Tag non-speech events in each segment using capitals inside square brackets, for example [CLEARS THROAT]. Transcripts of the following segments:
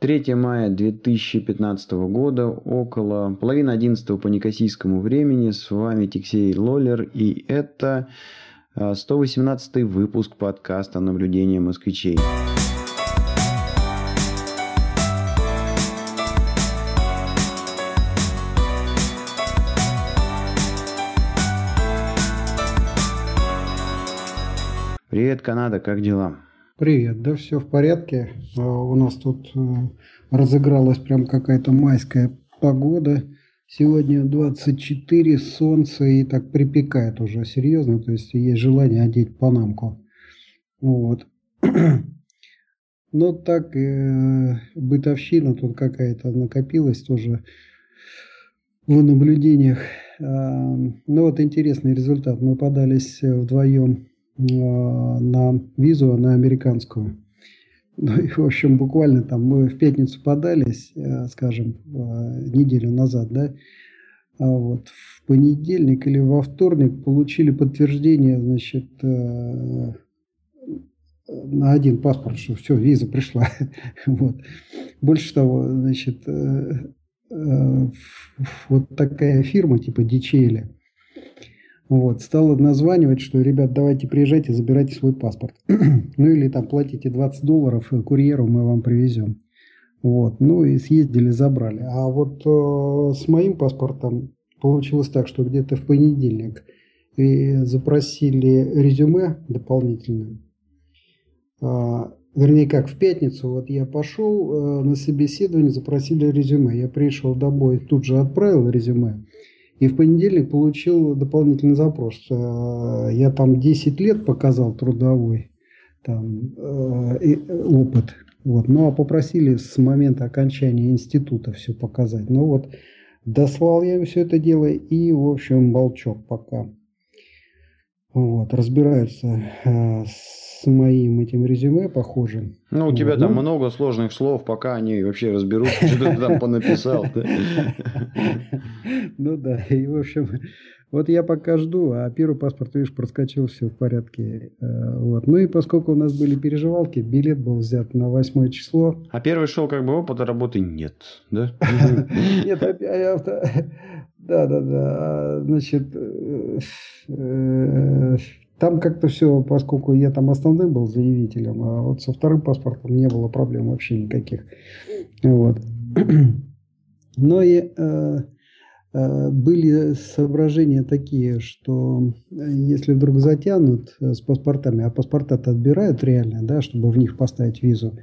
3 мая 2015 года, около половины 11 по некосийскому времени. С вами Тиксей Лоллер, и это 118 а, выпуск подкаста «Наблюдение москвичей». Привет, Канада, как дела? Привет, да все в порядке. А, у нас тут э, разыгралась прям какая-то майская погода. Сегодня 24, солнце и так припекает уже серьезно, то есть есть желание одеть панамку. Вот. [CLEARS THROAT] Но так э, бытовщина тут какая-то накопилась тоже в наблюдениях. А, ну вот интересный результат. Мы подались вдвоем Э, на визу, на американскую. [LAUGHS] Ну и, в общем, буквально там мы в пятницу подались, э, скажем, э, неделю назад, да, а вот в понедельник или во вторник получили подтверждение, значит, на один паспорт, что все, виза пришла. [LAUGHS] вот. Больше того, значит, вот такая фирма типа DHL, вот, стал названивать, что, ребят, давайте приезжайте, забирайте свой паспорт. [CLEARS THROAT] ну или там платите 20 долларов э, курьеру, мы вам привезем. Вот, ну и съездили, забрали. А вот э, с моим паспортом получилось так, что где-то в понедельник и запросили резюме дополнительное. А, вернее, как в пятницу, вот я пошел э, на собеседование, запросили резюме. Я пришел домой, тут же отправил резюме. И в понедельник получил дополнительный запрос. Э, я там 10 лет показал трудовой там, э, опыт. Вот. Ну а попросили с момента окончания института все показать. Ну вот дослал я им все это дело и, в общем, молчок пока. Вот, разбираются э, с моим этим резюме, похоже. Ну, у тебя вот. там ну, много сложных слов, пока они вообще разберут, что ты там понаписал. [LAUGHS] Ну да, и в общем, вот я пока жду, а первый паспорт, видишь, проскочил, все в порядке. Э, вот. Ну и поскольку у нас были переживалки, билет был взят на восьмое число. А первый шел как бы опыта работы нет, да? [LAUGHS] Нет, [LAUGHS] да, да, да. Значит, э, э, там как-то все, поскольку я там основным был заявителем, а вот со вторым паспортом не было проблем вообще никаких. Вот. [CLEARS THROAT] Но и э, э, были соображения такие, что если вдруг затянут с паспортами, а паспорта-то отбирают реально, да, чтобы в них поставить визу,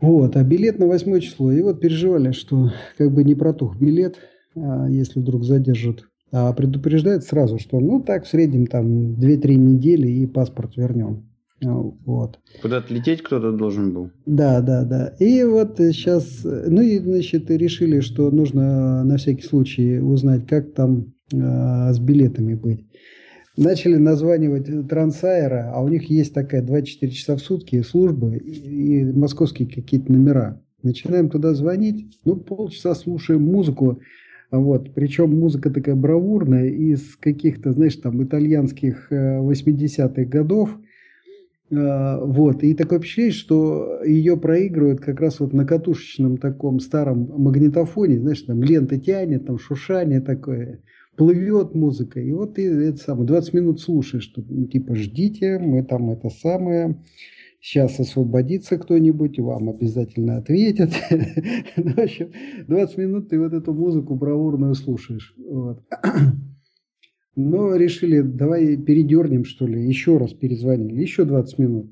вот, а билет на восьмое число. И вот переживали, что как бы не протух билет, а если вдруг задержат. А предупреждают сразу, что ну так в среднем там 2-3 недели и паспорт вернем. А, вот. Куда-то лететь кто-то должен был. Да, да, да. И вот сейчас, ну и, значит, решили, что нужно на всякий случай узнать, как там э, с билетами быть. Начали названивать Трансайра, а у них есть такая 24 часа в сутки службы и, и московские какие-то номера. Начинаем туда звонить, ну, полчаса слушаем музыку, вот. Причем музыка такая бравурная из каких-то, знаешь, там итальянских 80-х э, годов. Э, вот. И такое впечатление, что ее проигрывают как раз вот на катушечном таком старом магнитофоне, знаешь, там лента тянет, там шушание такое, плывет музыка. И вот ты это самое, 20 минут слушаешь, что ну, типа ждите, мы там это самое, сейчас освободится кто-нибудь, вам обязательно ответят. [LAUGHS] ну, в общем, 20 минут ты вот эту музыку бравурную слушаешь. [CLEARS THROAT] Но решили, давай передернем, что ли, еще раз перезвонили, еще 20 минут.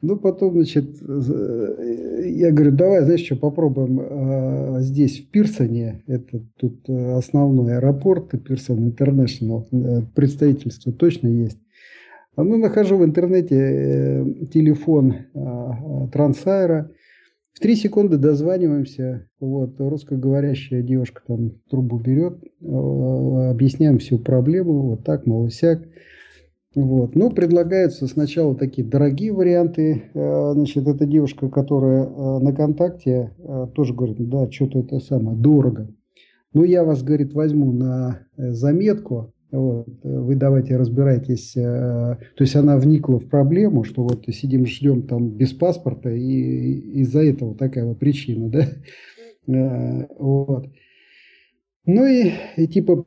Ну, потом, значит, я говорю, давай, знаешь что, попробуем э, здесь, в Пирсоне, это тут основной аэропорт, Пирсон Интернешнл, представительство точно есть. Ну, нахожу в интернете э, телефон а, Трансайра. В три секунды дозваниваемся. Вот, русскоговорящая девушка там трубу берет, а, объясняем всю проблему, вот так, мол, сяк. Вот. Ну, предлагаются сначала такие дорогие варианты. А, значит, это девушка, которая на контакте, тоже говорит, да, что-то это самое, дорого. Ну, я вас, говорит, возьму на э, заметку, Вот. Вы давайте разбирайтесь. То есть она вникла в проблему, что вот сидим, ждем там без паспорта, и из-за этого такая вот причина, да? Вот. Ну и, и типа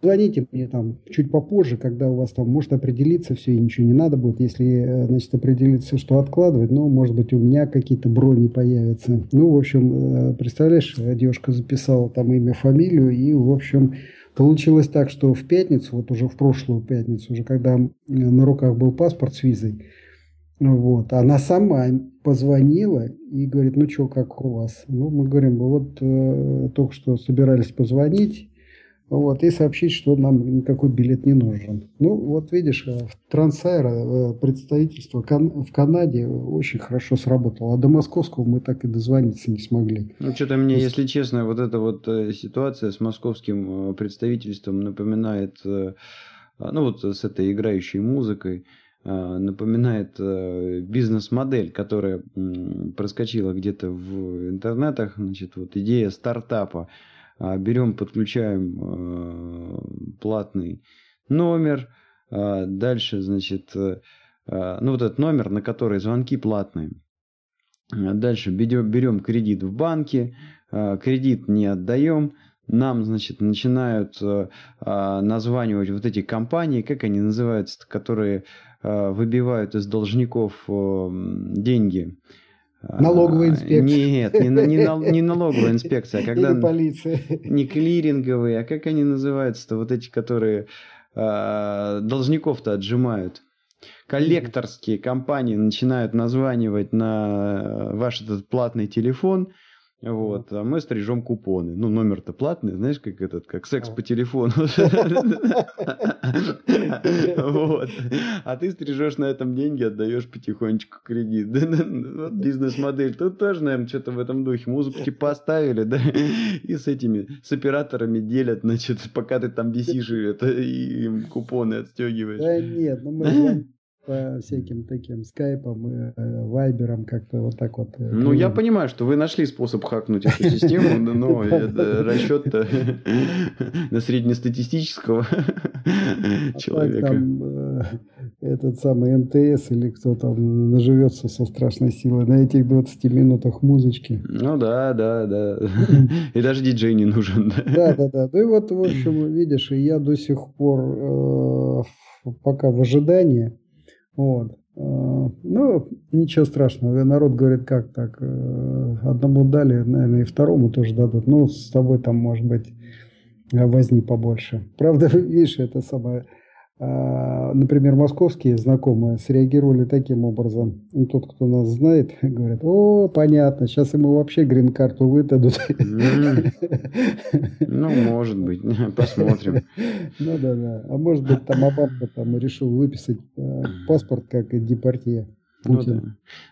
Звоните мне там чуть попозже, когда у вас там может определиться все и ничего не надо будет. Если, э, значит, определиться, что откладывать, ну, может быть, у меня какие-то брони появятся. Ну, в общем, э, представляешь, девушка записала там имя, фамилию, и, в общем, получилось так, что в пятницу, вот уже в прошлую пятницу, уже когда на руках был паспорт с визой, вот, она сама позвонила и говорит, ну что, как у вас? Ну, мы говорим, вот э, только что собирались позвонить, вот, и сообщить, что нам никакой билет не нужен. Ну, вот видишь, э, Трансайра э, представительство в Канаде очень хорошо сработало, а до московского мы так и дозвониться не смогли. Ну, что-то мне, если честно, вот эта вот э, ситуация с московским представительством напоминает, ну, вот с этой играющей музыкой, напоминает бизнес-модель, которая проскочила где-то в интернетах, значит, вот идея стартапа. А, берем, подключаем э, платный номер, а, дальше, значит, э, а, ну вот этот номер, на который звонки платные. Дальше берем, кредит в банке, кредит не отдаем, нам, значит, начинают э, названивать вот эти компании, как они называются, которые выбивают из должников деньги. Налоговая инспекция. Нет, не, не, не налоговая инспекция, а когда... Или полиция. Не клиринговые, а как они называются-то, вот эти, которые а, должников-то отжимают. Коллекторские компании начинают названивать на ваш этот платный телефон – вот, а мы стрижем купоны. Ну, номер-то платный, знаешь, как этот, как секс по телефону. [LAUGHS] Вот. А ты стрижешь на этом деньги, отдаешь потихонечку кредит. [LAUGHS] Вот бизнес-модель. Тут тоже, наверное, что-то в этом духе. Музыку [LAUGHS] поставили, да, и с этими, с операторами делят, значит, пока ты там висишь, и им купоны отстегиваешь. Да нет, ну мы по всяким таким скайпам, и э, вайберам как-то вот так вот. Э, ну, я понимаю, что вы нашли способ хакнуть эту систему, [LAUGHS] но расчет-то [LAUGHS] на среднестатистического [LAUGHS] а человека. Э, этот самый МТС или кто там наживется со страшной силой на этих 20 минутах музычки. Ну да, да, да. И даже диджей не нужен. Да, да, да. Ну и вот, в общем, видишь, я до сих пор пока в ожидании вот. А, ну, ничего страшного. Народ говорит, как так? Э, одному дали, наверное, и второму тоже дадут. Ну, с тобой там, может быть, возни побольше. Правда, [LAUGHS] видишь, это самое например, московские знакомые среагировали таким образом. Ну, тот, кто нас знает, [LAUGHS] говорит, о, понятно, сейчас ему вообще грин-карту выдадут. [LAUGHS] Ну, может быть, [LAUGHS] посмотрим. Ну да, да. А может быть, там Обамка там решил выписать э, паспорт как депортия. Ну, да.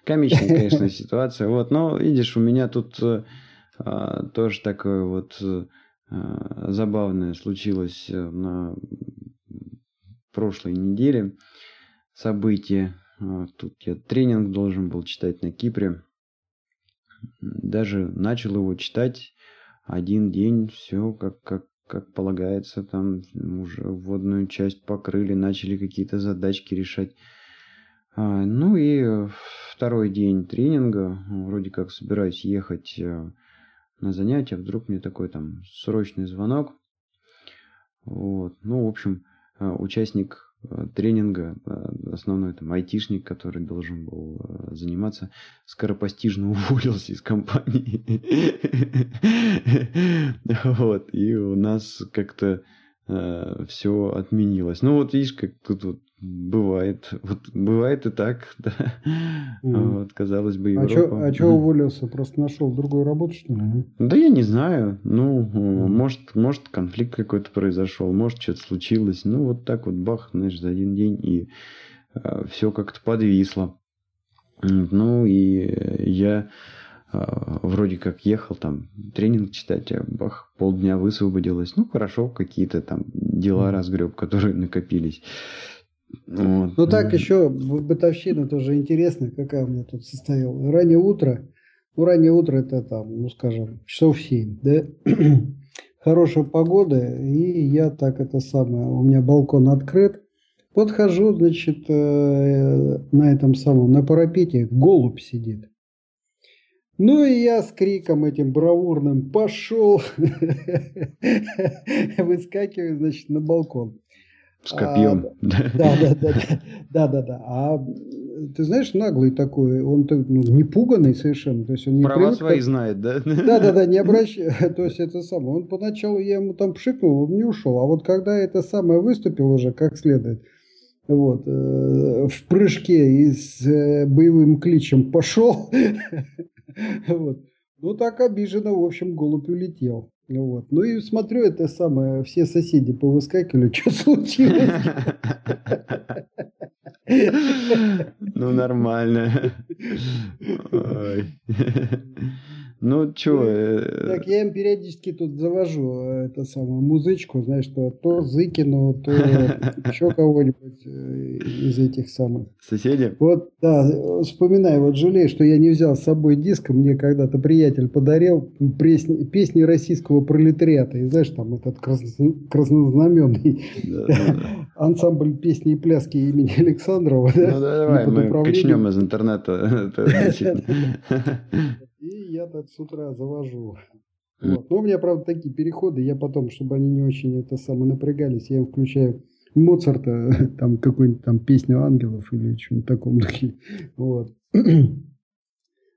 Комичная, конечно, ситуация. Вот, но видишь, у меня тут э, а, тоже такое вот э, забавное случилось на прошлой неделе события. Тут я тренинг должен был читать на Кипре. Даже начал его читать один день, все как, как, как полагается, там уже вводную часть покрыли, начали какие-то задачки решать. А, ну и второй день тренинга, вроде как собираюсь ехать э, на занятия, вдруг мне такой там срочный звонок. Вот. Ну, в общем, участник а, тренинга, основной там айтишник, который должен был заниматься, скоропостижно [LAUGHS] уволился из компании. Вот, и у нас как-то все отменилось. Ну вот видишь, как тут вот Бывает. Вот бывает и так, [LAUGHS] да. Mm. Вот, казалось бы, Европа. А что а mm. уволился? Просто нашел другую работу, что ли? Да я не знаю. Ну, mm. может, может, конфликт какой-то произошел, может, что-то случилось. Ну, вот так вот бах, знаешь, за один день, и э, все как-то подвисло. Ну, и я э, вроде как ехал там тренинг читать, а бах, полдня высвободилось. Ну, хорошо, какие-то там дела разгреб, которые накопились. Вот. Ну так еще бытовщина тоже интересная, какая у меня тут состояла. Раннее утро, ну раннее утро это там, ну скажем, часов 7, да? [CLEARS THROAT] хорошая погода, и я так это самое, у меня балкон открыт, подхожу, значит, э, на этом самом, на парапете голубь сидит. Ну и я с криком этим бравурным пошел, [LAUGHS] выскакиваю, значит, на балкон. С копьем. А, да, да, да, да, да, да. А ты знаешь, наглый такой, он ну, не пуганный совершенно. То есть он не Права привык, свои как... знает, да? Да, да, да, не обращай. [LAUGHS] То есть это самое. Он поначалу я ему там пшикнул, он не ушел. А вот когда это самое выступил уже как следует, вот, э, в прыжке и с э, боевым кличем пошел, [LAUGHS] вот, ну так обиженно, в общем, голубь улетел. Вот. Ну и смотрю, это самое, все соседи повыскакивали, [LAUGHS] что случилось? Ну, нормально. [LAUGHS] Ну, что? Э, так, я им периодически тут завожу э, это самую музычку, знаешь, что то Зыкину, то [LAUGHS] еще кого-нибудь э, из этих самых. Соседи? Вот, да, вспоминаю, вот жалею, что я не взял с собой диск, мне когда-то приятель подарил песни, песни российского пролетариата, и знаешь, там этот краснознаменный [LAUGHS] ансамбль песни и пляски имени Александрова. Ну, давай, мы качнем из интернета. [LAUGHS] И я так с утра завожу. Вот. Но у меня, правда, такие переходы. Я потом, чтобы они не очень это самое напрягались, я им включаю Моцарта, [LAUGHS] там какую-нибудь там песню ангелов или что-нибудь таком духе. [LAUGHS] Вот. [CLEARS THROAT]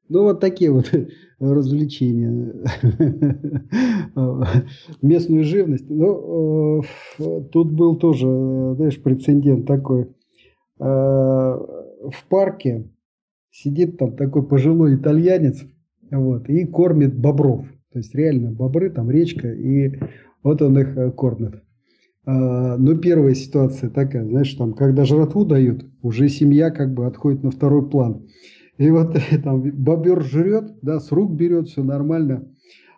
Ну, вот такие вот [LAUGHS] развлечения. Местную живность. Ну, тут был тоже, знаешь, прецедент такой. Э, в парке сидит там такой пожилой итальянец, вот, и кормит бобров. То есть реально бобры, там речка, и вот он их э, кормит. А, но первая ситуация такая, знаешь, там, когда жратву дают, уже семья как бы отходит на второй план. И вот [LAUGHS] там бобер жрет, да, с рук берет, все нормально.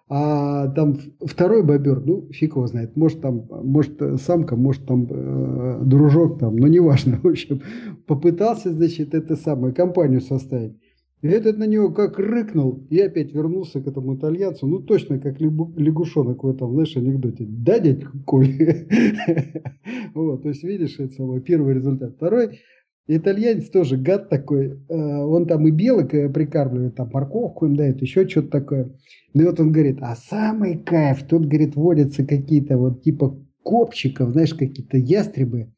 А там второй бобер, ну, фиг его знает, может там, может самка, может там э, дружок там, но неважно, [LAUGHS] в общем, попытался, значит, это самое, компанию составить. И этот на него как рыкнул, и опять вернулся к этому итальянцу, ну точно как лягушонок в этом, знаешь, анекдоте. Да, дядь Коль? [LAUGHS] Вот, то есть видишь, это самый первый результат. Второй, итальянец тоже гад такой, э, он там и белок э, прикармливает, там морковку им дает, еще что-то такое. Ну и вот он говорит, а самый кайф, тут, говорит, водятся какие-то вот типа копчиков, знаешь, какие-то ястребы.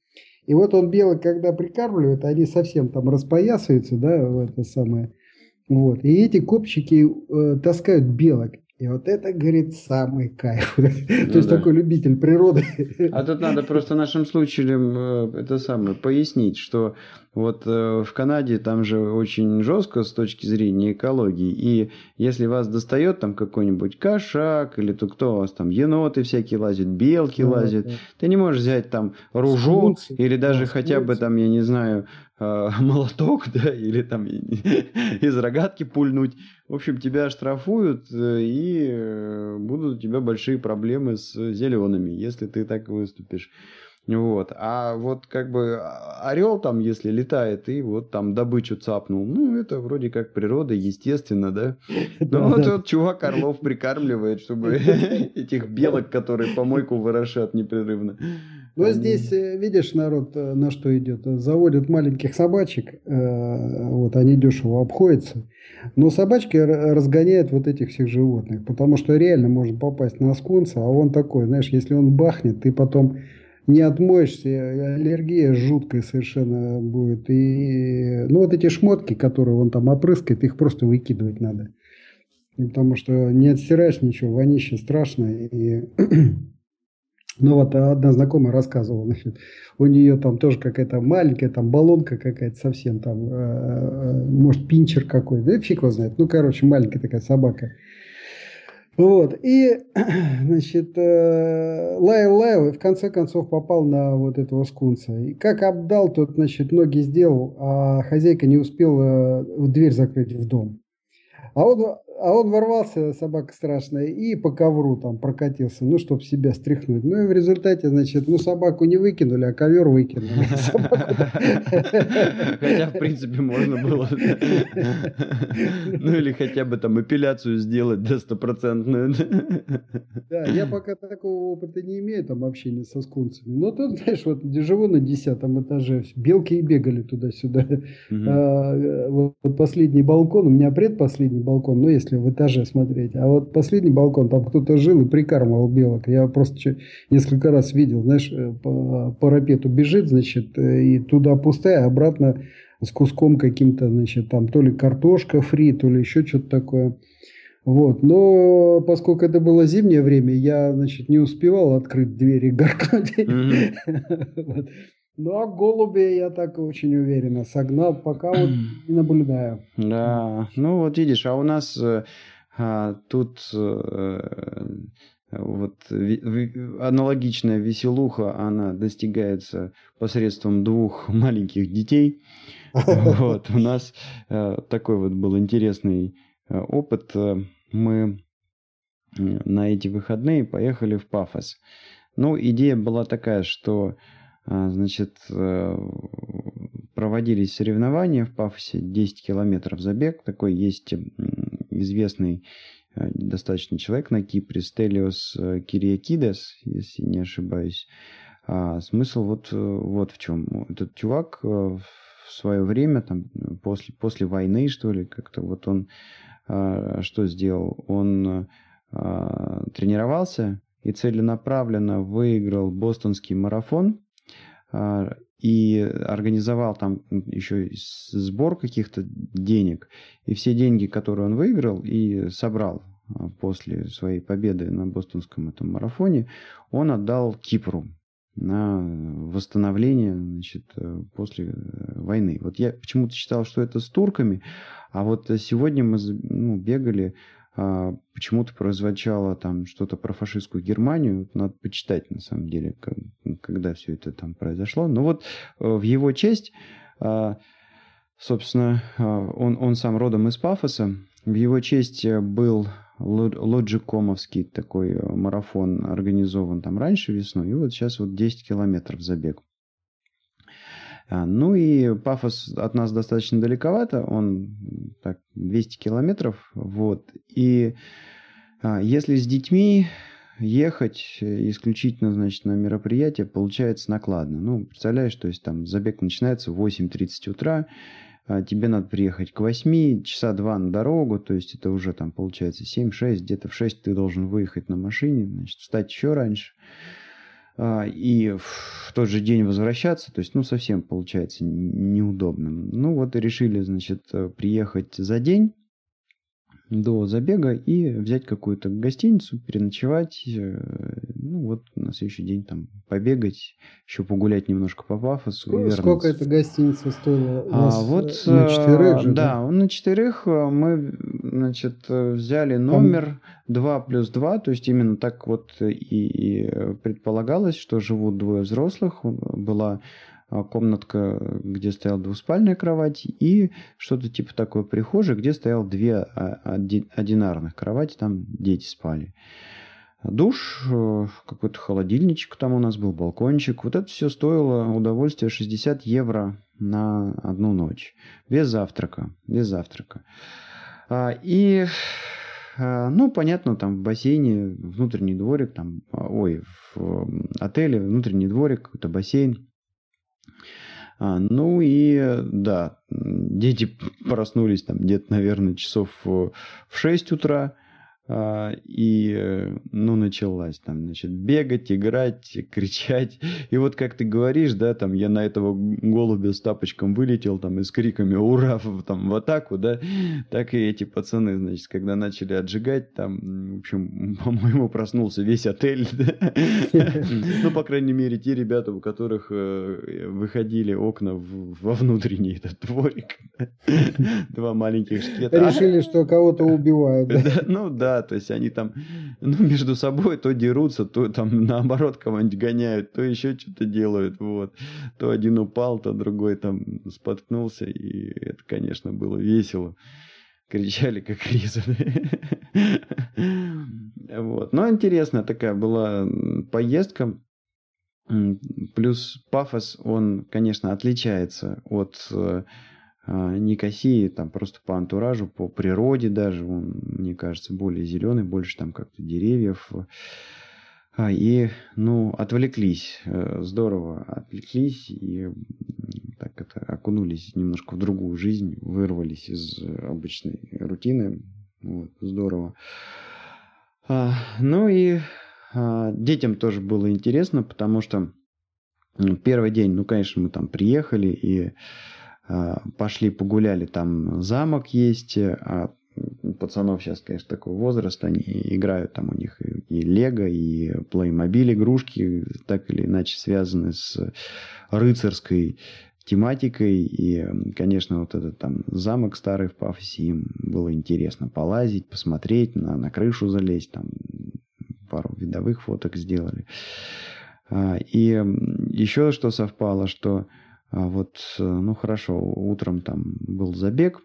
И вот он белок, когда прикармливает, они совсем там распоясываются, да, в это самое. Вот. И эти копчики э, таскают белок. И вот это, говорит, самый кайф. [LAUGHS] Ну, То есть да. такой любитель природы. А тут надо просто нашим слушателям э, это самое пояснить, что вот э, в Канаде там же очень жестко с точки зрения экологии. И если вас достает там какой-нибудь кошак, или то кто у вас там, еноты всякие лазят, белки да, лазят, да. ты не можешь взять там ружо, или даже да, хотя бы там, я не знаю, э, [LAUGHS] молоток, да, или там [LAUGHS] из рогатки пульнуть. В общем, тебя штрафуют, э, и будут у тебя большие проблемы с зелеными, если ты так выступишь. Вот. А вот как бы а, орел там, если летает и вот там добычу цапнул, ну, это вроде как природа, естественно, да? [LAUGHS] Ну, вот вот чувак орлов прикармливает, чтобы этих белок, которые помойку ворошат непрерывно. Ну, здесь, э, видишь, народ э, на что идет. Заводят маленьких собачек, э, вот, они дешево обходятся. Но собачки разгоняют вот этих всех животных, потому что реально можно попасть на скунса, а он такой, знаешь, если он бахнет, ты потом не отмоешься, аллергия жуткая совершенно будет. И, ну, вот эти шмотки, которые он там опрыскает, их просто выкидывать надо. Потому что не отстираешь ничего, вонище страшное. И... [CLEARS THROAT] Ну вот одна знакомая рассказывала, значит, у нее там тоже какая-то маленькая там баллонка какая-то совсем там, э, э может пинчер какой, да фиг его знает. Ну, короче, маленькая такая собака. Вот. И, [CLEARS THROAT] значит, э, лаял, лаял, и в конце концов попал на вот этого скунса. И как обдал, тот, значит, ноги сделал, а хозяйка не успела дверь закрыть в дом. А он а он ворвался, собака страшная, и по ковру там прокатился, ну, чтобы себя стряхнуть. Ну, и в результате, значит, ну, собаку не выкинули, а ковер выкинули. [LAUGHS] Хотя, в принципе, можно было. Ну, или хотя бы там эпиляцию сделать до стопроцентную. Да, я пока такого опыта не имею, там, общения со скунсами. Но тут, знаешь, вот живу на десятом этаже, белки и бегали туда-сюда. А, вот последний балкон, у меня предпоследний балкон, ну, если в этаже смотреть. А вот последний балкон, там кто-то жил и прикармывал белок. Я просто несколько раз видел, знаешь, э, по парапету бежит, значит, э, и туда пустая, а обратно с куском каким-то, значит, там то ли картошка фри, то ли еще что-то такое. Вот. Но поскольку это было зимнее время, я, значит, не успевал открыть двери гаркнуть. [LAUGHS] Mm-hmm. Ну, а голуби я так очень уверенно согнал, пока вот не наблюдаю. Да, ну вот видишь, а у нас э, а, тут э, вот аналогичная веселуха, она достигается посредством двух [LAUGHS] маленьких детей. [LAUGHS] Вот, у нас э, такой вот был интересный опыт. Мы на эти выходные поехали в Пафос. Ну, идея была такая, что а, значит, э, проводились соревнования в Пафосе, 10 километров забег. Такой есть известный э, достаточно человек на Кипре, Стелиос э, Кириакидес, если не ошибаюсь. А смысл вот, вот в чем. Этот чувак в свое время, там, после, после войны, что ли, как-то вот он а, что сделал? Он а, тренировался и целенаправленно выиграл бостонский марафон а, и организовал там еще сбор каких-то денег. И все деньги, которые он выиграл и собрал а, после своей победы на бостонском этом марафоне, он отдал Кипру на восстановление значит, э, после э, войны. Вот я почему-то считал, что это с турками, а вот сегодня мы ну, бегали а, почему-то прозвучало там что-то про фашистскую Германию. Надо почитать, на самом деле, когда все это там произошло. Но вот э, в его честь, а, собственно, а, он, он сам родом из Пафоса. В его честь был лоджикомовский такой э, марафон организован там раньше весной. И вот сейчас вот 10 километров забег. А, ну и Пафос от нас достаточно далековато, он так 200 километров, вот. И а, если с детьми ехать исключительно, значит, на мероприятие, получается накладно. Ну, представляешь, то есть там забег начинается в 8.30 утра, а, тебе надо приехать к 8, часа 2 на дорогу, то есть это уже там получается 7-6, где-то в 6 ты должен выехать на машине, значит, встать еще раньше. А, и в тот же день возвращаться, то есть, ну, совсем получается неудобно. Ну, вот и решили, значит, э, приехать за день, до забега и взять какую-то гостиницу, переночевать, э, ну вот на следующий день там побегать, еще погулять немножко по пафосу. Сколько, сколько эта гостиница стоила? А, вот э, на четверых же, да, да, на четырех э, мы, значит, взяли номер там... 2 плюс 2, то есть именно так вот и, и предполагалось, что живут двое взрослых, была комнатка, где стояла двуспальная кровать, и что-то типа такой прихожей, где стоял две а, одинарных кровати, там дети спали. Душ, э, какой-то холодильничек там у нас был, балкончик. Вот это все стоило удовольствие 60 евро на одну ночь. Без завтрака. Без завтрака. А, и ну, понятно, там в бассейне внутренний дворик, там, ой, в отеле внутренний дворик, какой-то бассейн. А, ну и да, дети проснулись там где-то, наверное, часов в 6 утра. А, и, э, ну, началась там, значит, бегать, играть, [LAUGHS] кричать. И вот как ты говоришь, да, там, я на этого голубя с тапочком вылетел, там, и с криками «Ура!» там, в атаку, да, так и эти пацаны, значит, когда начали отжигать, там, в общем, [LAUGHS] по-моему, проснулся весь отель, [LAUGHS] ну, по крайней мере, те ребята, у которых э, выходили окна во внутренний этот дворик, два маленьких шкета. Решили, что кого-то убивают. Ну, да, то есть они там [LAUGHS] ну, между собой то дерутся, то там [LAUGHS] наоборот кого-нибудь гоняют, то еще что-то делают, вот. То один упал, то другой там споткнулся, и это, конечно, было весело. кричали как резаны. [LAUGHS] Вот. Но интересная такая была поездка. Плюс пафос, он, конечно, отличается от а, Никосии, там просто по антуражу, по природе даже, он, мне кажется, более зеленый, больше там как-то деревьев. А, и, ну, отвлеклись, э, здорово отвлеклись и так это окунулись немножко в другую жизнь, вырвались из обычной рутины. Вот, здорово. А, ну и детям тоже было интересно, потому что первый день, ну, конечно, мы там приехали и пошли погуляли, там замок есть, а пацанов сейчас, конечно, такой возраст, они играют, там у них и Лего, и плеймобиль игрушки, так или иначе связаны с рыцарской тематикой. И, конечно, вот этот там замок старый в Пафосе, им было интересно полазить, посмотреть, на, на крышу залезть, там пару видовых фоток сделали. А, и еще что совпало, что а, вот, ну хорошо, утром там был забег,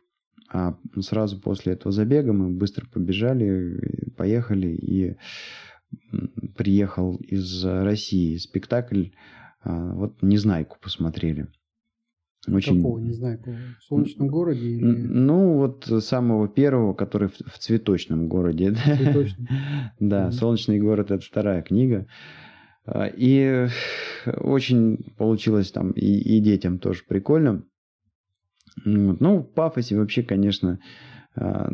а сразу после этого забега мы быстро побежали, поехали и приехал из России спектакль, а, вот «Незнайку» посмотрели. Очень... Какого Незнайку? В солнечном городе? Или... Ну, вот самого первого, который в, в цветочном городе. Цветочном? Да, [LAUGHS] «Солнечный город» — это вторая книга. А, и очень получилось там и, и детям тоже прикольно. Ну, в пафосе вообще, конечно, а,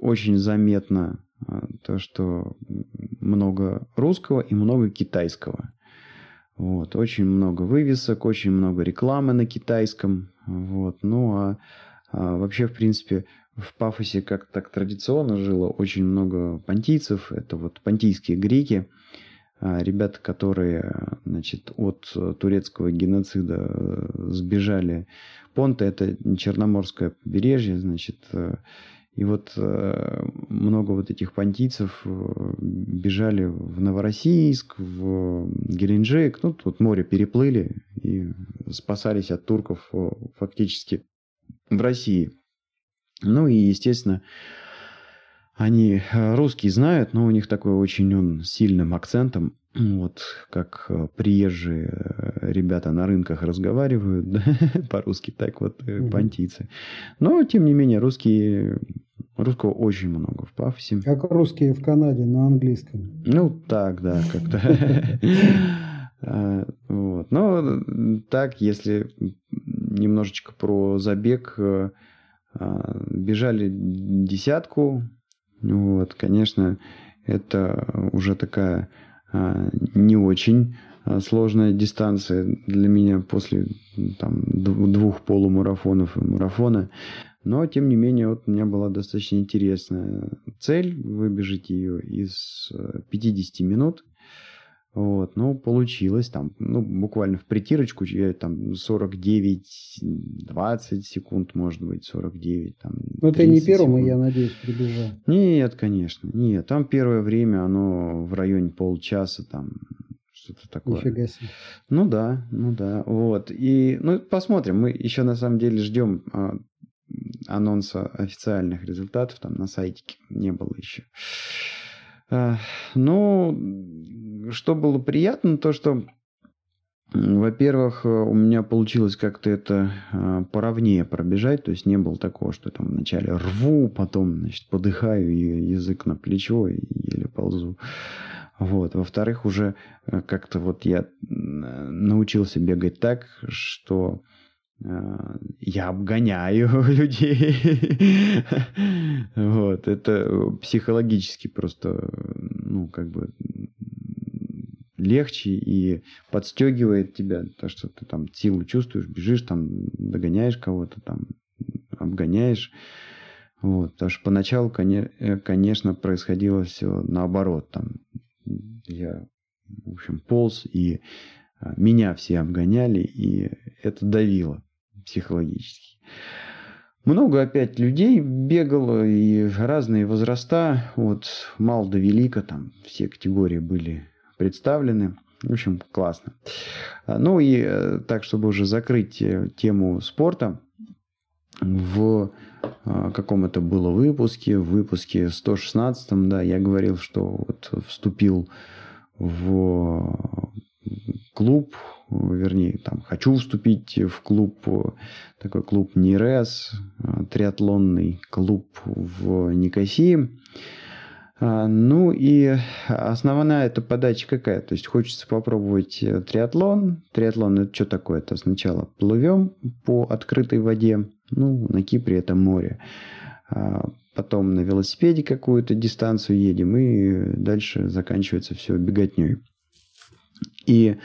очень заметно а, то, что много русского и много китайского. Вот, очень много вывесок, очень много рекламы на китайском. Вот, ну а, а вообще, в принципе, в Пафосе как так традиционно жило очень много понтийцев. Это вот понтийские греки. А, ребята, которые значит, от турецкого геноцида э, сбежали. Понта – это Черноморское побережье, значит, э, и вот э, много вот этих понтийцев бежали в Новороссийск, в Геленджик, ну, тут море переплыли и спасались от турков фактически в России. Ну и, естественно, они э, русский знают, но у них такой очень он сильным акцентом. Вот как э, приезжие э, ребята на рынках разговаривают [LAUGHS] да, по-русски, так вот угу. понтийцы. Но, тем не менее, русские, русского очень много в Пафосе. Как русские в Канаде на английском. Ну, так, да, как-то. [LAUGHS] А, вот. Но так, если немножечко про забег, а, бежали десятку, вот, конечно, это уже такая а, не очень а, сложная дистанция для меня после там, двух полумарафонов и марафона. Но, тем не менее, вот у меня была достаточно интересная цель выбежать ее из 50 э, минут. Вот, ну, получилось там, ну, буквально в притирочку, там 49, 20 секунд, может быть, 49, там. Ну, ты не первым, секунд. я надеюсь, прибежал. Нет, конечно, нет. Там первое время, оно в районе полчаса, там, что-то такое. Нифига себе. Ну да, ну да, вот. И, ну, посмотрим, мы еще на самом деле ждем а, анонса официальных результатов, там на сайтике не было еще. А, ну, что было приятно, то что, во-первых, у меня получилось как-то это а, поровнее пробежать, то есть не было такого, что там вначале рву, потом, значит, подыхаю, и язык на плечо и еле ползу. Вот. Во-вторых, уже как-то вот я научился бегать так, что я обгоняю [LAUGHS] людей. вот, это психологически просто, ну, как бы легче и подстегивает тебя, то, что ты там силу чувствуешь, бежишь, там догоняешь кого-то, там обгоняешь. Вот, потому что поначалу, э, конечно, происходило все наоборот. Там я, в общем, полз, и а, меня все обгоняли, и это давило психологически. Много опять людей бегало, и разные возраста, от мал до велика, там все категории были представлены. В общем, классно. Ну и э, так, чтобы уже закрыть э, тему спорта, в а, каком это было выпуске, в выпуске 116, да, я говорил, что вот вступил в клуб, вернее, там, хочу вступить в клуб, такой клуб НИРЕС, триатлонный клуб в Никосии. А, ну и основная эта подача какая? То есть хочется попробовать триатлон. Триатлон это что такое? Это сначала плывем по открытой воде, ну, на Кипре это море. А потом на велосипеде какую-то дистанцию едем, и дальше заканчивается все беготней. И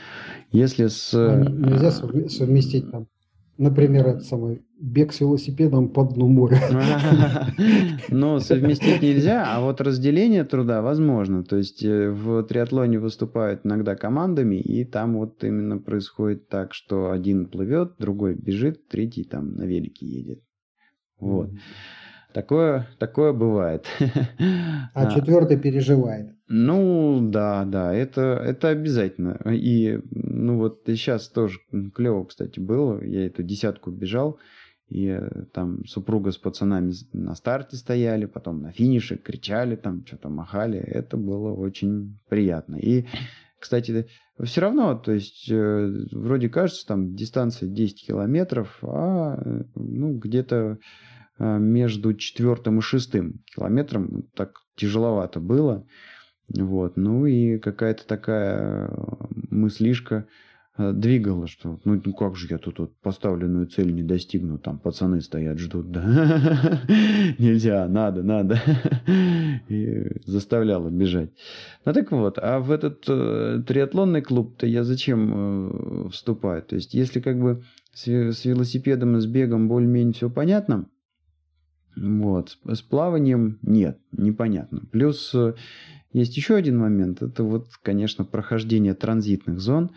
если с... А нельзя совместить там, например, это самый бег с велосипедом по дну моря. [LAUGHS] Но [LAUGHS] совместить нельзя, а вот разделение труда возможно. То есть э, в триатлоне выступают иногда командами, и там вот именно происходит так, что один плывет, другой бежит, третий там на велике едет. Вот. Такое, такое бывает. [LAUGHS] А, четвертый переживает. Ну, да, да, это, это обязательно. И, ну, вот сейчас тоже клево, кстати, было. Я эту десятку бежал. И э, там супруга с пацанами на старте стояли, потом на финише кричали, там что-то махали. Это было очень приятно. И, кстати, все равно, то есть, э, вроде кажется, там дистанция 10 километров, а ну, где-то э, между четвертым и шестым километром так тяжеловато было. Вот. Ну и какая-то такая мыслишка, Э, двигало, что ну, ну как же я тут вот поставленную цель не достигну, там пацаны стоят, ждут, да, [LAUGHS] нельзя, надо, надо, [LAUGHS] и заставляло бежать. Ну так вот, а в этот э, триатлонный клуб-то я зачем э, вступаю? То есть, если как бы с, с велосипедом и с бегом более-менее все понятно, вот, с плаванием нет, непонятно. Плюс э, есть еще один момент, это вот, конечно, прохождение транзитных зон.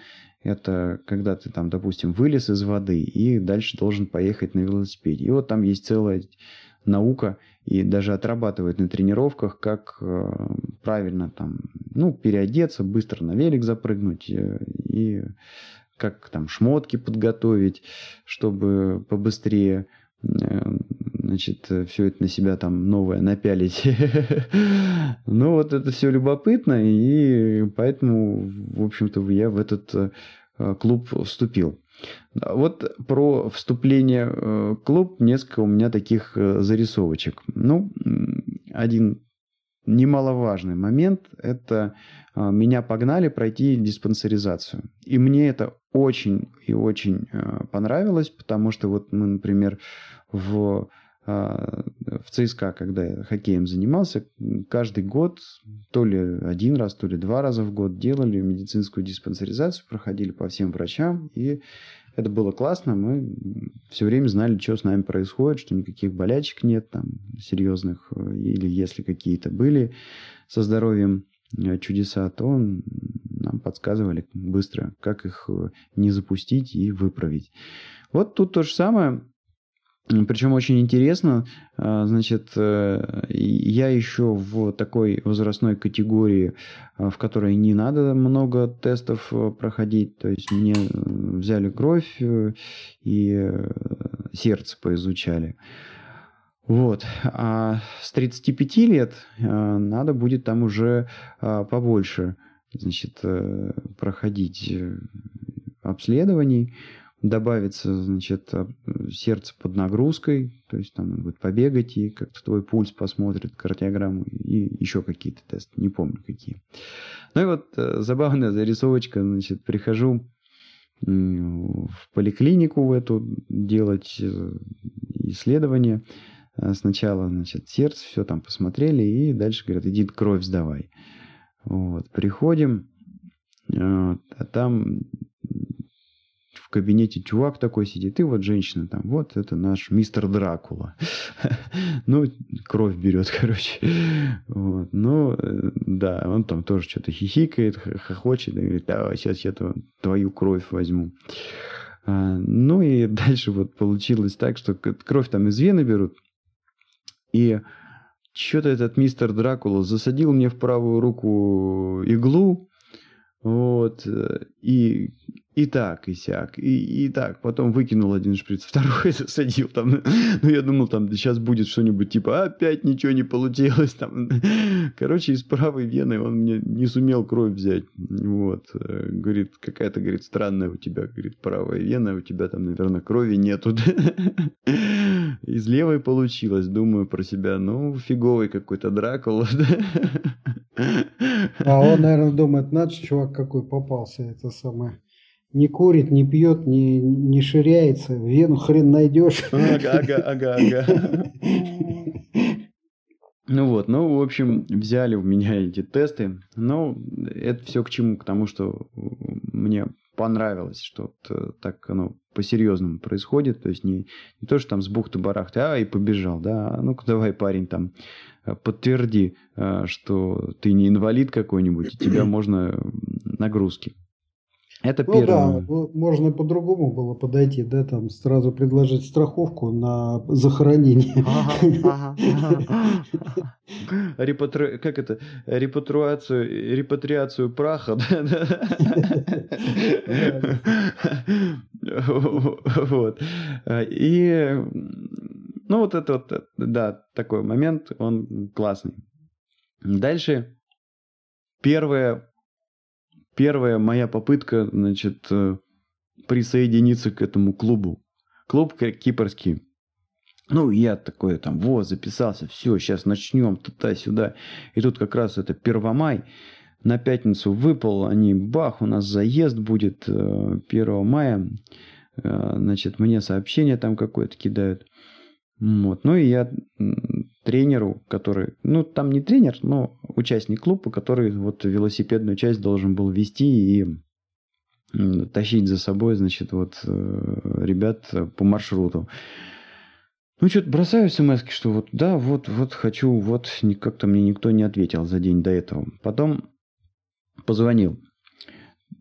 Это когда ты там, допустим, вылез из воды и дальше должен поехать на велосипеде. И вот там есть целая наука и даже отрабатывает на тренировках, как э, правильно там, ну, переодеться, быстро на велик запрыгнуть э, и как там шмотки подготовить, чтобы побыстрее значит, все это на себя там новое напялить. [LAUGHS] Ну, вот это все любопытно, и поэтому, в общем-то, я в этот э, клуб вступил. Вот про вступление в клуб несколько у меня таких э, зарисовочек. Ну, один немаловажный момент – это э, меня погнали пройти диспансеризацию. И мне это очень и очень понравилось, потому что вот мы, например, в а, в ЦСКА, когда я хоккеем занимался, каждый год, то ли один раз, то ли два раза в год делали медицинскую диспансеризацию, проходили по всем врачам, и это было классно. Мы все время знали, что с нами происходит, что никаких болячек нет там серьезных, или если какие-то были со здоровьем э, чудеса, то нам подсказывали быстро, как их э, не запустить и выправить. Вот тут то же самое. Причем очень интересно, а, значит, э, я еще в такой возрастной категории, а, в которой не надо много тестов э, проходить, то есть мне э, взяли кровь и сердце поизучали. Вот. А с 35 лет надо будет там уже побольше значит, проходить обследований добавится, значит, сердце под нагрузкой, то есть там будет побегать и как-то твой пульс посмотрит, кардиограмму и еще какие-то тесты, не помню какие. Ну и вот э, забавная зарисовочка, значит, прихожу в поликлинику в эту делать э, исследование. Сначала, значит, сердце, все там посмотрели, и дальше говорят, иди кровь сдавай. Вот, приходим, а там кабинете чувак такой сидит, и вот женщина там, вот это наш мистер Дракула. [LAUGHS] ну, кровь берет, [LAUGHS] короче. вот. Ну, э, да, он там тоже что-то хихикает, хохочет, и говорит, да, сейчас я твою кровь возьму. А, ну и [LAUGHS] дальше вот получилось так, что кровь там из вены берут, и что-то этот мистер Дракула засадил мне в правую руку иглу, вот, э, и и так, и сяк, и, и так. Потом выкинул один шприц, [LAUGHS] второй засадил там. Ну, я думал, там сейчас будет что-нибудь типа, опять ничего не получилось. [LAUGHS] Там. Короче, из правой вены он мне не сумел кровь взять. Вот. Говорит, какая-то, говорит, странная у тебя, говорит, правая вена, у тебя там, наверное, крови нету. [LAUGHS] Из левой получилось. Думаю про себя, ну, фиговый какой-то Дракула. А он, наверное, думает, надо чувак какой попался, это самое не курит, не пьет, не, не ширяется, вену хрен найдешь. Ага, ага, ага, ага. Ну вот, ну, в общем, взяли у меня эти тесты. Но это все к чему? К тому, что мне понравилось, что вот так оно по-серьезному происходит. То есть не, не то, что там с бухты-барахты, а и побежал, да. А ну-ка давай, парень, там подтверди, а, что ты не инвалид какой-нибудь, и тебя можно нагрузки. Это ну, первое. Да, можно по-другому было подойти, да, там сразу предложить страховку на захоронение. Ага, ага, Репатри... Как это? Репатриацию, репатриацию праха. Вот. И ну вот это вот, да, такой момент, он классный. Дальше первое первая моя попытка, значит, э, присоединиться к этому клубу. Клуб кипрский. Ну, я такой там, вот, записался, все, сейчас начнем, туда-сюда. И тут как раз это Первомай, на пятницу выпал, они, бах, у нас заезд будет 1 э, мая. Э, значит, мне сообщение там какое-то кидают. Вот. Ну и я тренеру, который, ну там не тренер, но участник клуба, который вот велосипедную часть должен был вести и тащить за собой, значит, вот э, ребят по маршруту. Ну, что-то бросаю смс что вот, да, вот, вот хочу, вот, как-то мне никто не ответил за день до этого. Потом позвонил.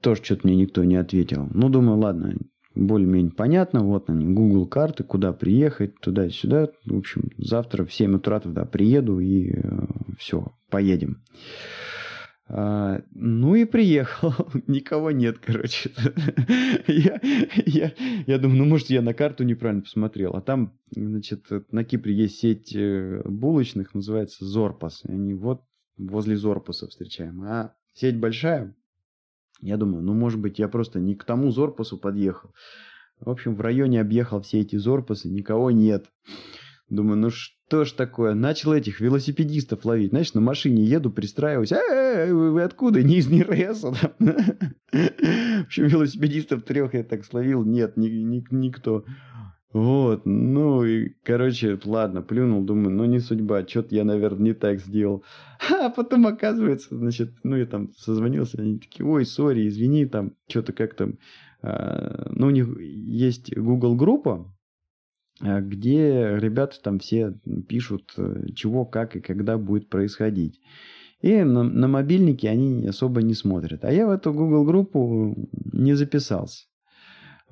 Тоже что-то мне никто не ответил. Ну, думаю, ладно, более-менее понятно. Вот они, Google карты, куда приехать, туда-сюда. В общем, завтра в 7 утра туда приеду и э, все, поедем. А, ну и приехал, [LAUGHS] никого нет, короче. [LAUGHS] я, я, я думаю, ну может я на карту неправильно посмотрел. А там, значит, на Кипре есть сеть э, булочных, называется Зорпас. Они вот возле Зорпаса встречаем. А сеть большая, я думаю, ну, может быть, я просто не к тому Зорпасу подъехал. В общем, в районе объехал все эти Зорпасы, никого нет. Думаю, ну что ж такое? Начал этих велосипедистов ловить. Знаешь, на машине еду, пристраиваюсь. Э, вы, вы откуда? Не из Нереса. [LAUGHS] В общем, велосипедистов трех я так словил. Нет, ни, никто. Вот, ну и, короче, ладно, плюнул, думаю, ну не судьба, что-то я, наверное, не так сделал. А потом оказывается, значит, ну я там созвонился, они такие, ой, сори, извини, там, что-то как там, а, ну у них есть Google группа, а, где ребята там все пишут, э, чего, как и когда будет происходить. И на, на мобильнике они особо не смотрят. А я в эту Google группу не записался.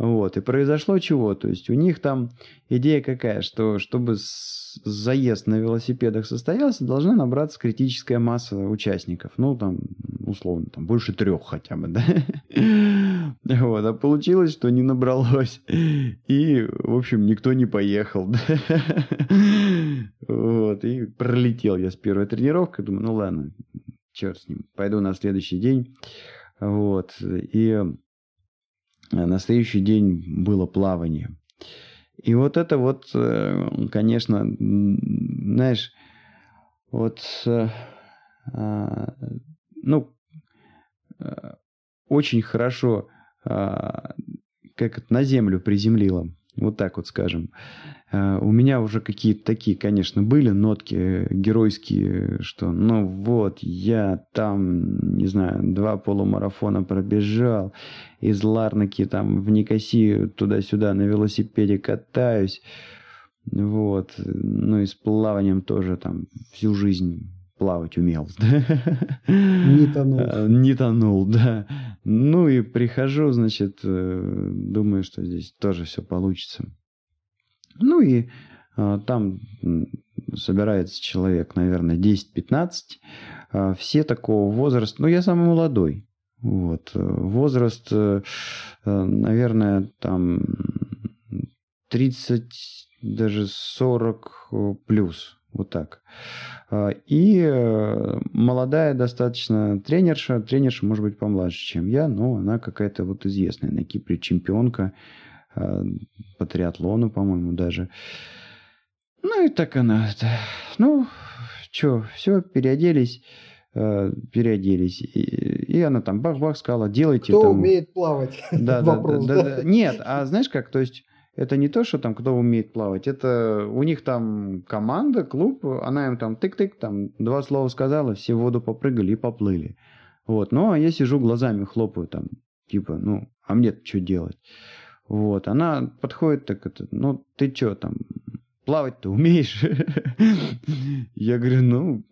Вот, и произошло чего? То есть у них там идея какая, что чтобы заезд на велосипедах состоялся, должна набраться критическая масса участников. Ну, там, условно, там больше трех хотя бы, [LAUGHS] да? Вот, а получилось, что не набралось. И, в общем, никто не поехал. [LAUGHS] Вот, и пролетел я с первой тренировкой. Думаю, ну ладно, черт с ним, пойду на следующий день. Вот, и на следующий день было плавание. И вот это вот, э, конечно, знаешь, вот, э, а, ну, очень хорошо, а, как на землю приземлило. Вот так вот скажем. Э, у меня уже какие-то такие, конечно, были нотки э, геройские, что ну вот, я там, не знаю, два полумарафона пробежал, из Ларнаки там в Никосию туда-сюда на велосипеде катаюсь. Вот. Ну и с плаванием тоже там всю жизнь плавать умел. [LAUGHS] Не тонул. Э, не тонул, да. Ну и прихожу, значит, э, думаю, что здесь тоже все получится. Ну и а, там собирается человек, наверное, 10-15. А, все такого возраста. Ну, я самый молодой. Вот. Возраст, наверное, там 30, даже 40 плюс. Вот так. А, и э, молодая достаточно тренерша, тренерша может быть помладше, чем я, но она какая-то вот известная на Кипре чемпионка а, по триатлону, по-моему, даже. Ну и так она, ну, что, все, переоделись, э, переоделись. И, и она там бах-бах сказала, делайте Кто там... умеет плавать? Да, [LAUGHS] да, да, да, да. Нет, а знаешь как, то есть это не то, что там кто умеет плавать, это у них там команда, клуб, она им там тык-тык, там два слова сказала, все в воду попрыгали и поплыли. Вот, ну, а я сижу глазами хлопаю там, типа, ну, а мне что делать? Вот, она подходит так, это, ну, ты что там, плавать-то умеешь? [LAUGHS] Я говорю, ну,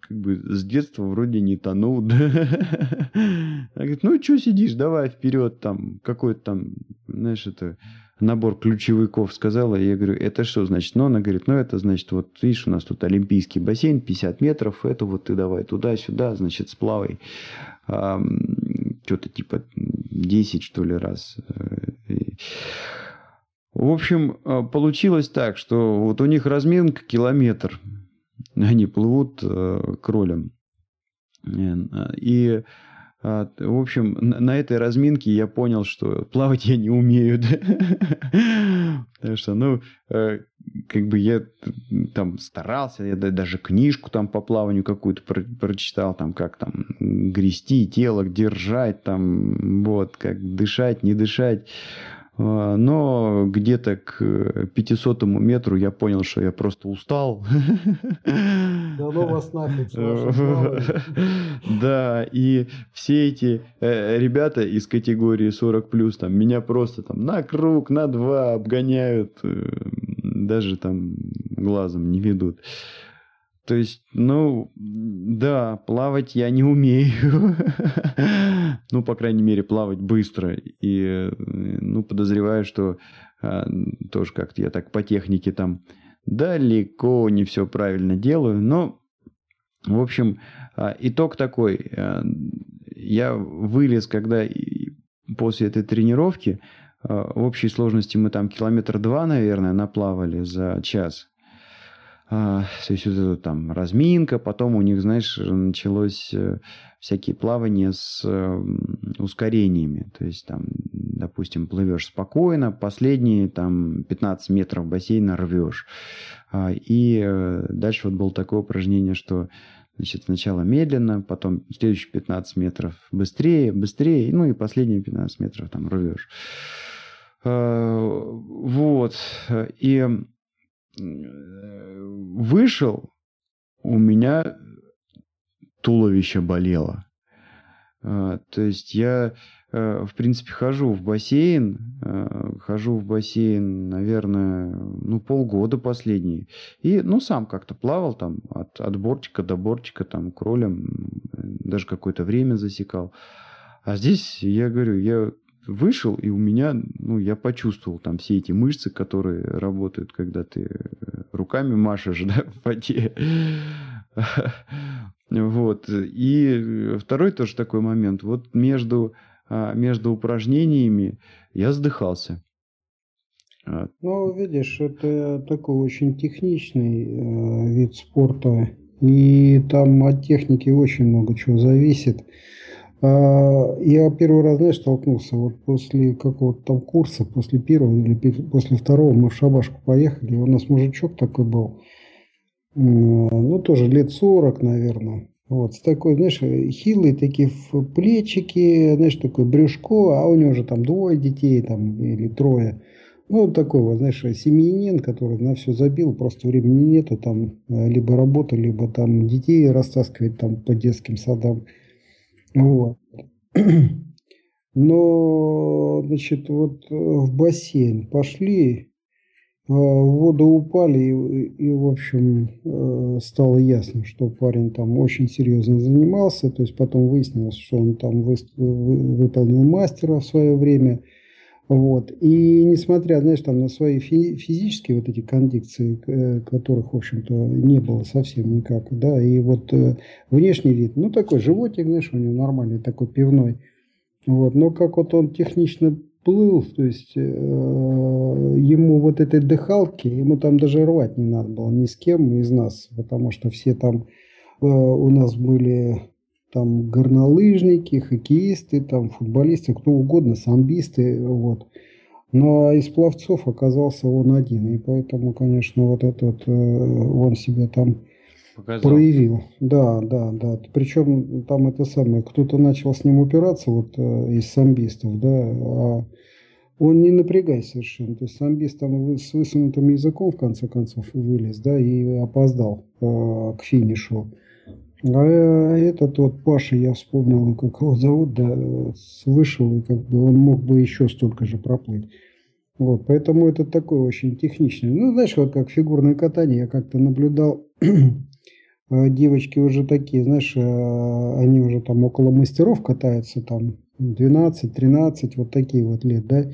как бы с детства вроде не тонул. [LAUGHS] Она говорит, ну, что сидишь, давай вперед, там, какой-то там, знаешь, это набор ключевиков сказала, я говорю, это что значит? Ну, она говорит, ну, это значит, вот видишь, у нас тут олимпийский бассейн, 50 метров, это вот ты давай туда-сюда, значит, сплавай. А, что-то типа 10, что ли, раз. В общем, а, получилось так, что вот у них разминка километр. Они плывут э, кролем. И а, в общем, на этой разминке я понял, что плавать я не умею. Потому что, ну, э, как бы я там старался, я даже книжку там по плаванию какую-то прочитал, там, как там грести тело, держать, там, вот, как дышать, не дышать. А, но где-то к 500 метру я понял, что я просто устал. [LAUGHS] Да ну вас нафиг. [LAUGHS] Да, и все эти э, ребята из категории 40 плюс там меня просто там на круг, на два обгоняют, э, даже там глазом не ведут. То есть, ну, да, плавать я не умею. [LAUGHS] ну, по крайней мере, плавать быстро. И, ну, подозреваю, что а, тоже как-то я так по технике там далеко не все правильно делаю. Но, в общем, а, итог такой. А, я вылез, когда после этой тренировки, в общей сложности мы там километр два, наверное, наплавали за час. А, то есть вот это там разминка, потом у них, знаешь, началось э, всякие плавания с ускорениями. То есть там, допустим, плывешь спокойно, последние там 15 метров бассейна рвешь. А, и э, дальше вот было такое упражнение, что Значит, сначала медленно, потом следующие 15 метров быстрее, быстрее, ну и последние 15 метров там рвешь. А, вот. И вышел, у меня туловище болело. А, то есть я, э, в принципе, хожу в бассейн, э, хожу в бассейн, наверное, ну, полгода последние. И, ну, сам как-то плавал там от, от бортика до бортика, там, кролем, даже какое-то время засекал. А здесь, я говорю, я вышел, и у меня, ну, я почувствовал там все эти мышцы, которые работают, когда ты э, руками машешь, [LAUGHS] да, в воде. Вот. И второй тоже такой момент. Вот между, а, между упражнениями я сдыхался. Ну, видишь, это такой очень техничный э, вид спорта. И там от техники очень много чего зависит. А, я первый раз, знаешь, столкнулся вот после какого-то там курса, после первого или после второго мы в шабашку поехали. У нас мужичок такой был, ну, тоже лет 40, наверное. Вот, с такой, знаешь, хилые такие плечики, знаешь, такое брюшко, а у него же там двое детей там или трое. Ну, такой вот, знаешь, семьянин, который на все забил, просто времени нету, там либо работа, либо там детей растаскивать там по детским садам. Вот. [CLEARS THROAT] Но, значит, вот э, в бассейн пошли, в воду упали, и, и, в общем, э, стало ясно, что парень там очень серьезно занимался. То есть потом выяснилось, что он там вы, выполнил мастера в свое время. Вот. И несмотря, знаешь, там на свои физические вот эти кондикции, э, которых, в общем-то, не было совсем никак, да, и вот э, внешний вид, ну, такой животик, знаешь, у него нормальный, такой пивной, вот, но как вот он технично плыл, то есть э, ему вот этой дыхалки, ему там даже рвать не надо было ни с кем из нас, потому что все там э, у нас были там горнолыжники, хоккеисты, там футболисты, кто угодно, самбисты, вот. Но из пловцов оказался он один, и поэтому, конечно, вот этот э, он себе там Показал. проявил. Да, да, да. Причем там это самое, кто-то начал с ним упираться вот э, из самбистов, да, а он не напрягай совершенно. То есть самбист там с высунутым языком в конце концов вылез, да, и опоздал э, к финишу. А этот вот Паша, я вспомнил, как его зовут, да, вышел, и как бы он мог бы еще столько же проплыть. Вот, поэтому это такое очень техничное. Ну, знаешь, вот как фигурное катание, я как-то наблюдал, а [CLEARS THROAT] девочки уже такие, знаешь, а, они уже там около мастеров катаются, там 12-13, вот такие вот лет, да.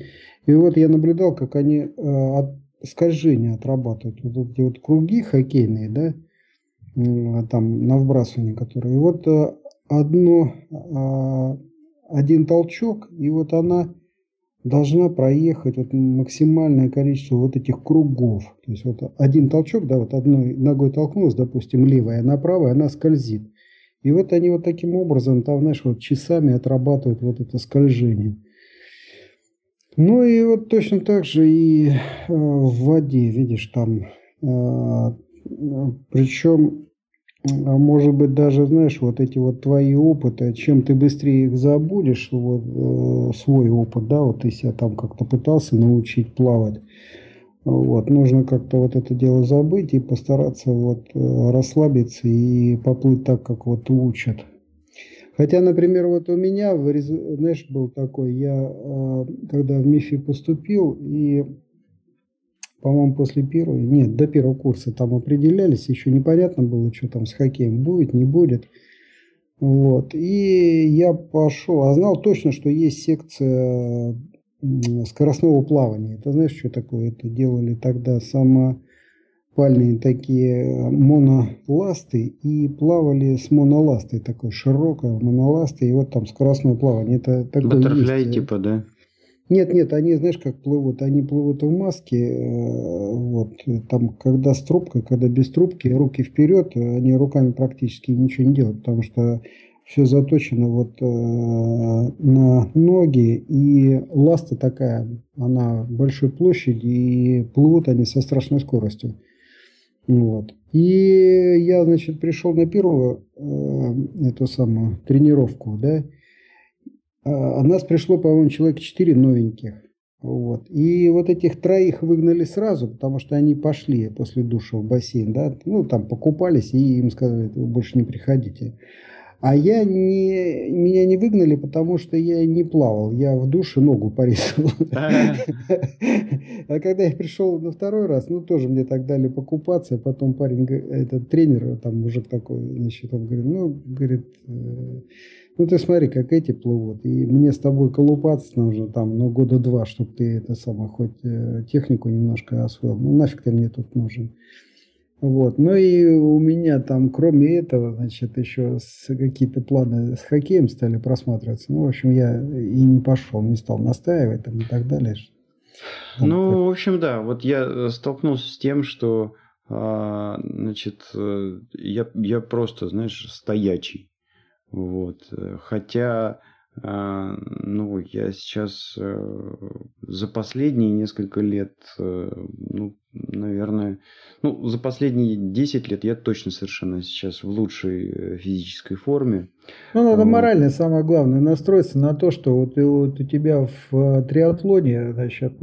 И вот я наблюдал, как они а, от скольжения отрабатывают, вот эти вот круги хоккейные, да, там на вбрасывание которые. И вот э, одно, а, один толчок, и вот она должна проехать вот максимальное количество вот этих кругов. То есть вот один толчок, да, вот одной ногой толкнулась, допустим, левая, а правая она скользит. И вот они вот таким образом, там, знаешь, вот часами отрабатывают вот это скольжение. Ну и вот точно так же и э, в воде, видишь, там, э, причем может быть, даже, знаешь, вот эти вот твои опыты, чем ты быстрее их забудешь, вот, э, свой опыт, да, вот ты себя там как-то пытался научить плавать, вот, нужно как-то вот это дело забыть и постараться вот э, расслабиться и поплыть так, как вот учат. Хотя, например, вот у меня, знаешь, был такой, я э, когда в МИФИ поступил, и по-моему, после первого, нет, до первого курса там определялись, еще непонятно было, что там с хоккеем будет, не будет. Вот. И я пошел, а знал точно, что есть секция скоростного плавания. Это знаешь, что такое? Это делали тогда самопальные такие моноласты и плавали с моноластой, такой широкой моноластой, и вот там скоростное плавание. Это такое Баттерфляй типа, да? Нет, нет, они, знаешь, как плывут? Они плывут в маске, э, вот, там, когда с трубкой, когда без трубки, руки вперед, они руками практически ничего не делают, потому что все заточено вот э, на ноги, и ласта такая, она большой площади, и плывут они со страшной скоростью. Вот. И я, значит, пришел на первую э, эту самую тренировку, да, а, нас пришло, по-моему, человек 4 новеньких. Вот. И вот этих троих выгнали сразу, потому что они пошли после душа в бассейн, да, ну, там покупались, и им сказали, вы больше не приходите. А я не, меня не выгнали, потому что я не плавал, я в душе ногу порезал. А когда я пришел на второй раз, ну, тоже мне так дали покупаться, потом парень, этот тренер, там мужик такой, значит, он говорит, ну, говорит, э, ну, ты смотри, как эти плывут. И мне с тобой колупаться нужно там, ну, года два, чтобы ты это самое, хоть э, технику немножко освоил. Ну, нафиг ты мне тут нужен. Вот. Ну и у меня там, кроме этого, значит, еще какие-то планы с хоккеем стали просматриваться. Ну, в общем, я и не пошел, не стал настаивать там и так далее. Там ну, как... в общем, да, вот я э, столкнулся с тем, что, а, значит, э, я, я просто, знаешь, стоячий. Вот. Э, хотя, а, ну, я сейчас э, за последние несколько лет, э, ну, наверное, ну, за последние 10 лет я точно совершенно сейчас в лучшей физической форме. Ну, надо вот. морально, самое главное, настроиться на то, что вот, вот у тебя в триатлоне, значит,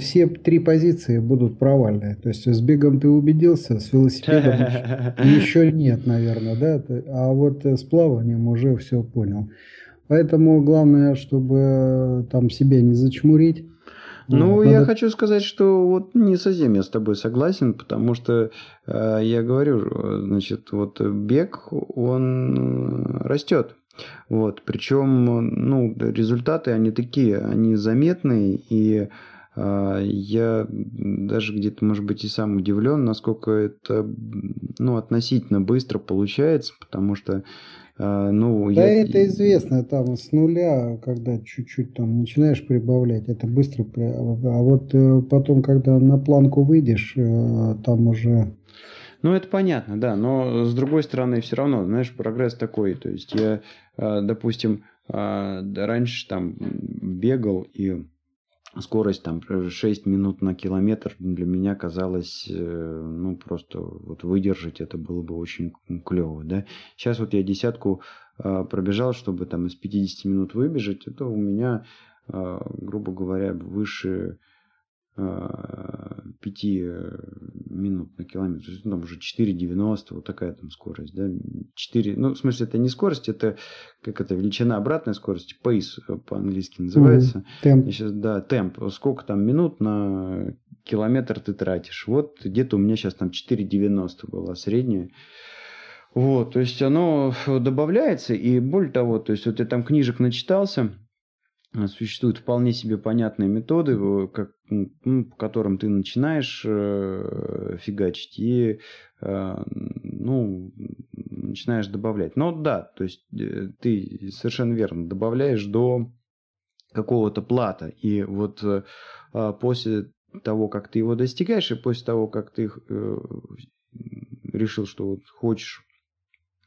все три позиции будут провальные. То есть с бегом ты убедился, с велосипедом [LAUGHS] еще нет, наверное, да, а вот с плаванием уже все понял. Поэтому главное, чтобы там себя не зачмурить. Ну, Надо... я хочу сказать, что вот не совсем я с тобой согласен, потому что э, я говорю, значит, вот бег, он растет. Вот, причем, ну, результаты, они такие, они заметные, и э, я даже где-то, может быть, и сам удивлен, насколько это, ну, относительно быстро получается, потому что ну, да, я... это известно, там с нуля, когда чуть-чуть там начинаешь прибавлять, это быстро. А вот э, потом, когда на планку выйдешь, э, там уже ну, это понятно, да, но с другой стороны, все равно, знаешь, прогресс такой. То есть я, а, допустим, раньше там бегал и скорость там 6 минут на километр для меня казалось, э, ну, просто вот выдержать это было бы очень клево, да. Сейчас вот я десятку а, пробежал, чтобы там из 50 минут выбежать, это у меня, а, грубо говоря, выше 5 э, минут на километр. Ну, там уже 4,90, вот такая там скорость. Да? 4, ну, в смысле, это не скорость, это как это, величина обратной скорости, pace э, по-английски называется. Темп. Сейчас, да, темп. Сколько там минут на километр ты тратишь. Вот где-то у меня сейчас там 4,90 была средняя. Вот, то есть оно добавляется, и более того, то есть вот я там книжек начитался, Э, существуют вполне себе понятные методы, э, как, ну, по которым ты начинаешь э, фигачить и э, ну, начинаешь добавлять. Но да, то есть э, ты совершенно верно добавляешь до какого-то плата. И вот э, а после того, как ты его достигаешь, и после того, как ты э, решил, что вот хочешь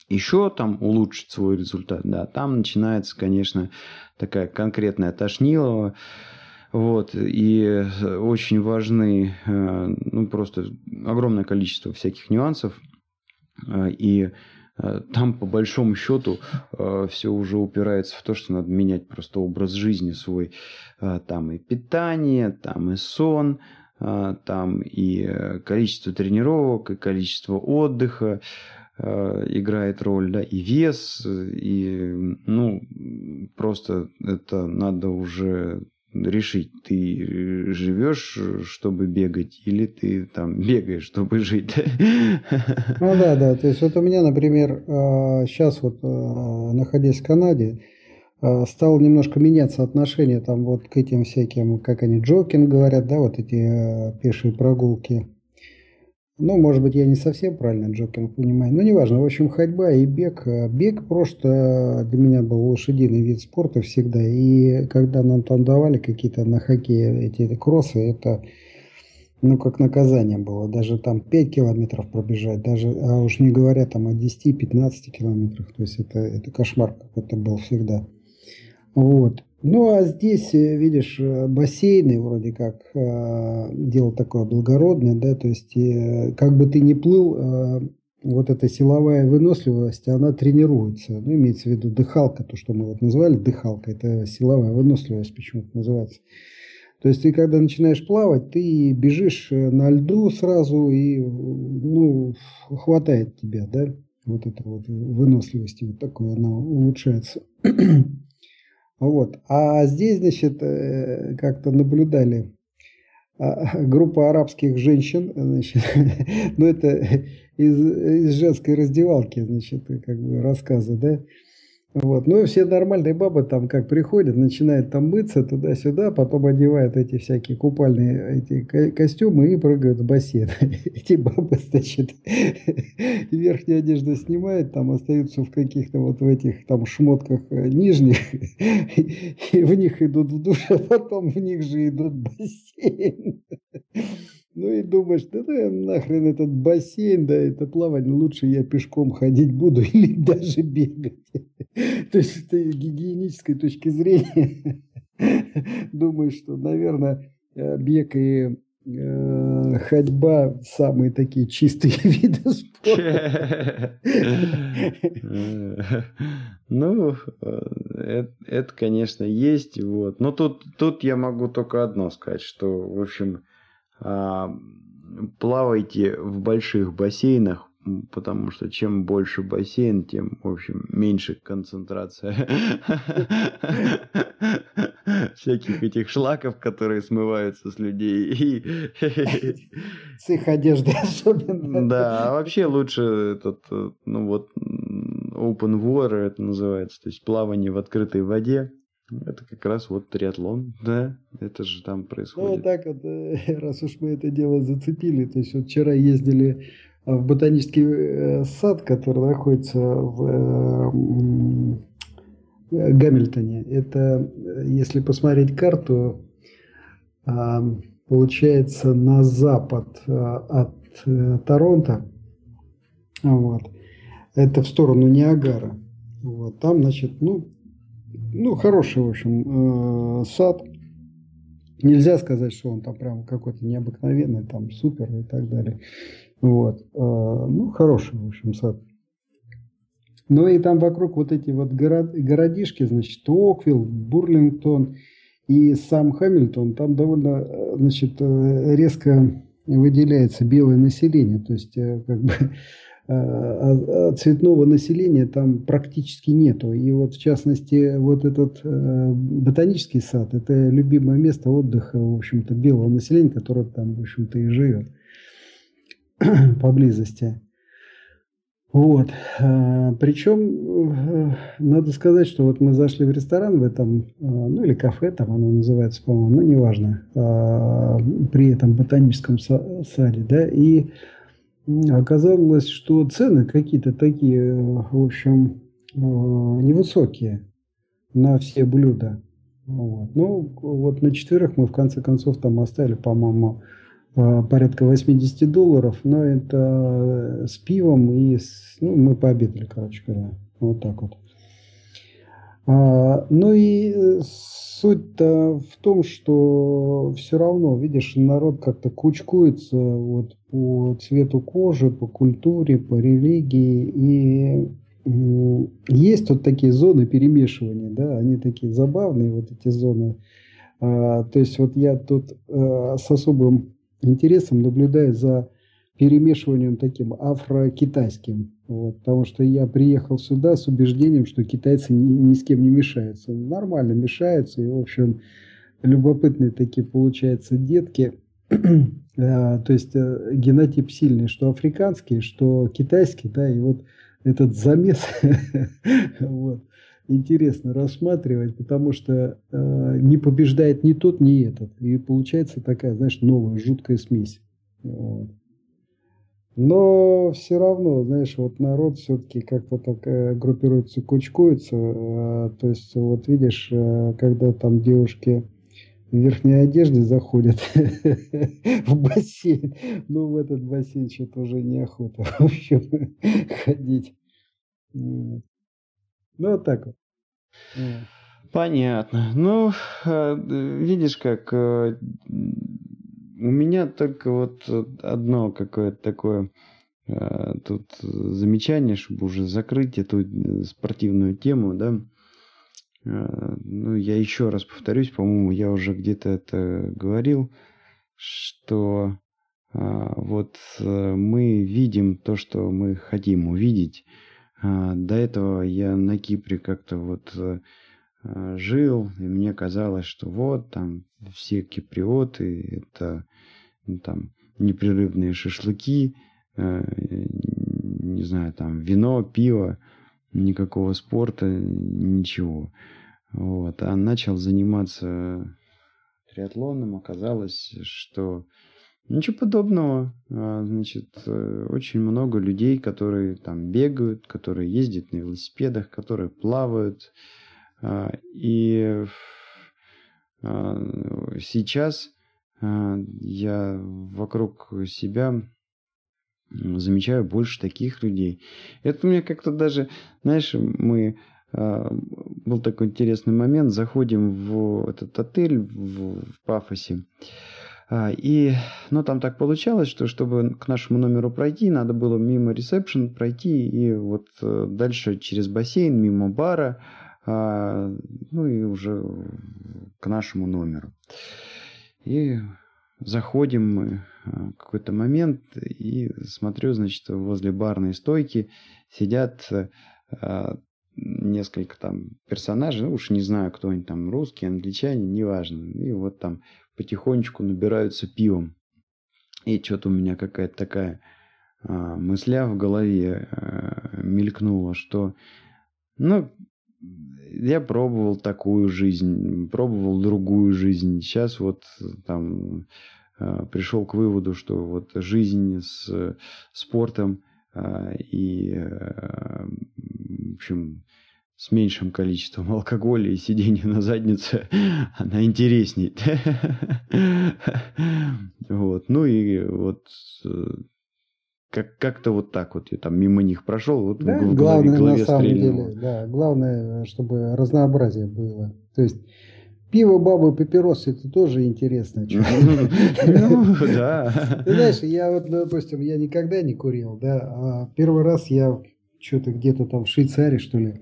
еще там улучшить свой результат, да, там начинается, конечно, такая конкретная тошнилова, вот, и очень важны, э, ну, просто огромное количество всяких нюансов, э, и э, там, по большому счету, все уже упирается в то, что надо менять просто образ жизни свой. Там и питание, там и сон, там и количество тренировок, и количество отдыха. Э, играет роль, да, и вес, и, ну, просто это надо уже решить, ты живешь, чтобы бегать, или ты там бегаешь, чтобы жить. [LAUGHS] Ну да, да, то есть вот у меня, например, сейчас э, вот, э, находясь в Канаде, стало немножко меняться отношение там вот к этим всяким, как они, джокинг говорят, да, вот эти пешие прогулки, ну, может быть, я не совсем правильно джокинг понимаю, но неважно. В общем, ходьба и бег. Бег просто для меня был лошадиный вид спорта всегда. И когда нам там давали какие-то на хоккее эти кроссы, это ну, как наказание было. Даже там 5 километров пробежать, даже, а уж не говоря там о 10-15 километрах. То есть это, это кошмар какой-то был всегда. Вот. Ну, а здесь, э, видишь, э, бассейны вроде как э, дело такое благородное, да, то есть как бы ты ни плыл, вот эта силовая выносливость, она тренируется. Ну, имеется в виду дыхалка, то, что мы вот назвали дыхалка, это силовая выносливость почему-то называется. То есть ты когда начинаешь плавать, ты бежишь на льду сразу и, ну, хватает тебя, да, вот эта вот выносливость, вот такое она улучшается. Вот. А здесь, значит, э, как-то наблюдали а, [LAUGHS] группа арабских женщин, значит, [LAUGHS] ну это из, из женской раздевалки, значит, как бы рассказы, да, вот. Ну и все нормальные бабы там как приходят, начинают там мыться туда-сюда, потом одевают эти всякие купальные эти костюмы и прыгают в бассейн. [LAUGHS] Эти бабы, значит, [LAUGHS] верхнюю одежду снимают, там остаются в каких-то вот в этих там шмотках э, нижних, [LAUGHS] и в них идут в душ, а потом в них же идут в бассейн. Ну и думаешь, да, да нахрен этот бассейн, да, это плавание, лучше я пешком ходить буду [LAUGHS] или даже бегать. [LAUGHS] То есть с гигиенической точки зрения [LAUGHS] думаю, что, наверное, э, бег и э, ходьба самые такие чистые виды спорта. Ну, э, это, конечно, есть. Вот. Но тут, тут я могу только одно сказать, что, в общем, плавайте в больших бассейнах, потому что чем больше бассейн, тем, в общем, меньше концентрация [LAUGHS] всяких этих шлаков, которые смываются с людей. С их одежды [LAUGHS] особенно. Да, а вообще лучше этот, ну вот, open water это называется, то есть плавание в открытой воде. Это как раз вот триатлон, [LAUGHS] да, это же там происходит. Ну, так вот, э, [LAUGHS] раз уж мы это дело зацепили, то есть вот вчера ездили в ботанический э, сад, который находится в Гамильтоне. Это, если посмотреть карту, получается на запад от Торонто, вот. Это в сторону Ниагара. Вот. Там, значит, ну, ну, хороший, в общем, э, сад. Нельзя сказать, что он там прям какой-то необыкновенный, там супер и так далее. Вот. Э, ну, хороший, в общем, сад. Ну и там вокруг вот эти вот город, городишки, значит, Оквилл, Бурлингтон и сам Хамильтон, там довольно, э, значит, резко выделяется белое население. То есть, как бы [LAUGHS] цветного населения там практически нету. И вот в частности вот этот э, ботанический сад – это любимое место отдыха, в общем-то, белого населения, которое там, в общем-то, и живет [CLEARS THROAT] поблизости. Вот. А, Причем э, надо сказать, что вот мы зашли в ресторан в этом, ну или кафе, там оно называется, по-моему, ну неважно, при этом ботаническом саде, да, и оказалось, что цены какие-то такие, в общем, э, невысокие на все блюда. Вот. Ну, вот на четверых мы в конце концов там оставили, по-моему, э, порядка 80 долларов, но это с пивом и с, ну, мы пообедали, короче говоря, вот так вот. А, ну и э, суть-то в том, что все равно, видишь, народ как-то кучкуется вот по цвету кожи, по культуре, по религии. И есть вот такие зоны перемешивания, да, они такие забавные, вот эти зоны. А, то есть вот я тут а, с особым интересом наблюдаю за перемешиванием таким афро-китайским. Вот, потому что я приехал сюда с убеждением, что китайцы ни, ни с кем не мешаются. Нормально мешаются. И, в общем, любопытные такие получаются детки. [CLEARS THROAT] А, то есть э, генотип сильный, что африканский, что китайский, да, и вот этот замес [LAUGHS] вот, интересно рассматривать, потому что э, не побеждает ни тот, ни этот. И получается такая, знаешь, новая жуткая смесь. Вот. Но все равно, знаешь, вот народ все-таки как-то так э, группируется, кучкуется. Э, то есть, вот видишь, э, когда там девушки в верхней одежде заходят [LAUGHS] в бассейн, ну, в этот бассейн что-то уже неохота, [LAUGHS] в общем, ходить. Ну, вот так вот. Понятно. Ну, видишь, как у меня только вот одно какое-то такое э, тут замечание, чтобы уже закрыть эту э, спортивную тему, да. Э, ну, я еще раз повторюсь, по-моему, я уже где-то это говорил, что вот мы видим то, что мы хотим увидеть. До этого я на Кипре как-то вот Э, жил, и мне казалось, что вот там все киприоты, это ну, там непрерывные шашлыки, э, не знаю, там вино, пиво, никакого спорта, ничего. Вот. А начал заниматься триатлоном, оказалось, что ничего подобного. А, значит, э, очень много людей, которые там бегают, которые ездят на велосипедах, которые плавают, и а, сейчас а, я вокруг себя замечаю больше таких людей. Это у меня как-то даже, знаешь, мы был такой интересный момент, заходим в этот отель в, в Пафосе, и, ну, там так получалось, что чтобы к нашему номеру пройти, надо было мимо ресепшн пройти и вот э, дальше через бассейн, мимо бара, а, ну и уже к нашему номеру. И заходим мы а, какой-то момент и смотрю, значит, возле барной стойки сидят а, несколько там персонажей, ну уж не знаю, кто они там, русские, англичане, неважно. И вот там потихонечку набираются пивом. И что-то у меня какая-то такая а, мысля в голове а, мелькнула, что, ну, я пробовал такую жизнь, пробовал другую жизнь. Сейчас вот там а, пришел к выводу, что вот жизнь с спортом и, в общем, с меньшим количеством [LAUGHS] алкоголя и сидения на заднице, [LAUGHS] она интересней. [LAUGHS] Вот. Ну и вот э, как- как-то вот так вот я там мимо них прошел, вот Да, в, главное голове, на самом стрельнуло. деле, да, главное, чтобы разнообразие было. То есть пиво, бабы, папиросы, это тоже интересно. Ну, да. Ты знаешь, я вот, допустим, я никогда не курил, да, а первый раз я что-то где-то там в Швейцарии, что ли,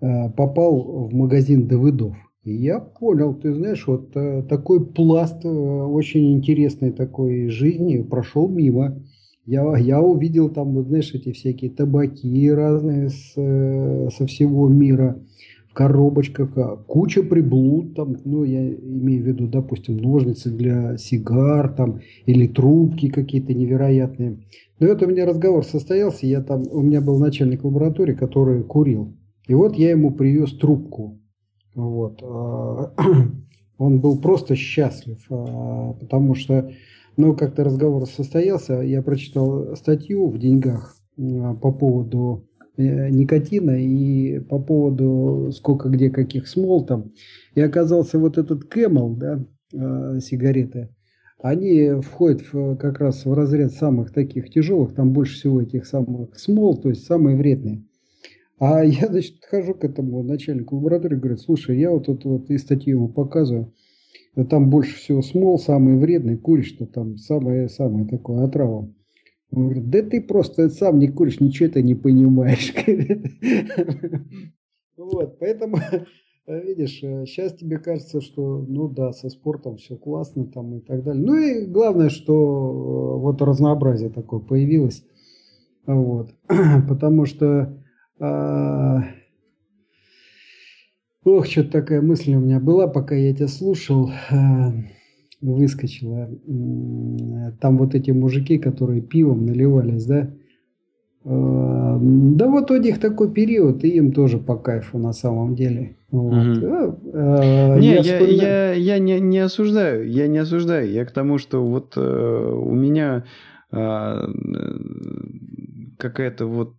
э, попал в магазин Давыдов. И я понял, ты знаешь, вот э, такой пласт э, очень интересной такой жизни прошел мимо. Я, я увидел там, знаешь, эти всякие табаки разные с, э, со всего мира в коробочках, а, куча приблуд там, ну, я имею в виду, допустим, ножницы для сигар там, или трубки какие-то невероятные. Но это у меня разговор состоялся, я там, у меня был начальник лаборатории, который курил. И вот я ему привез трубку. Вот. а, [CLEARS THROAT] Он был просто счастлив, а, потому что, ну, как-то разговор состоялся, я прочитал статью в деньгах по поводу э, никотина и по поводу сколько где каких смол там. И оказался вот этот Camel, да, э, сигареты, они входят в, как раз в разряд самых таких тяжелых, там больше всего этих самых смол, то есть самые вредные. А я, значит, подхожу к этому начальнику лаборатории, говорю, слушай, я вот тут вот и статью ему показываю, там больше всего смол, самый вредный, куришь, что там самое-самое такое отрава. Он говорит, да ты просто сам не куришь, ничего ты не понимаешь. [LAUGHS] Вот, поэтому, [LAUGHS] видишь, сейчас тебе кажется, что, ну да, со спортом все классно там и так далее. Ну и главное, что э, вот разнообразие такое появилось. Вот, [CLEARS THROAT] потому что а, Ох, что-то такая мысль у меня была, пока я тебя слушал, а, выскочила. Там вот эти мужики, которые пивом наливались, да? А, Да вот у них такой период, и им тоже по кайфу на самом деле. Вот. Мгм. А, Не, я, вспоминаю- я, я не, не осуждаю, я не осуждаю. Я к тому, что вот э, у меня э, какая-то вот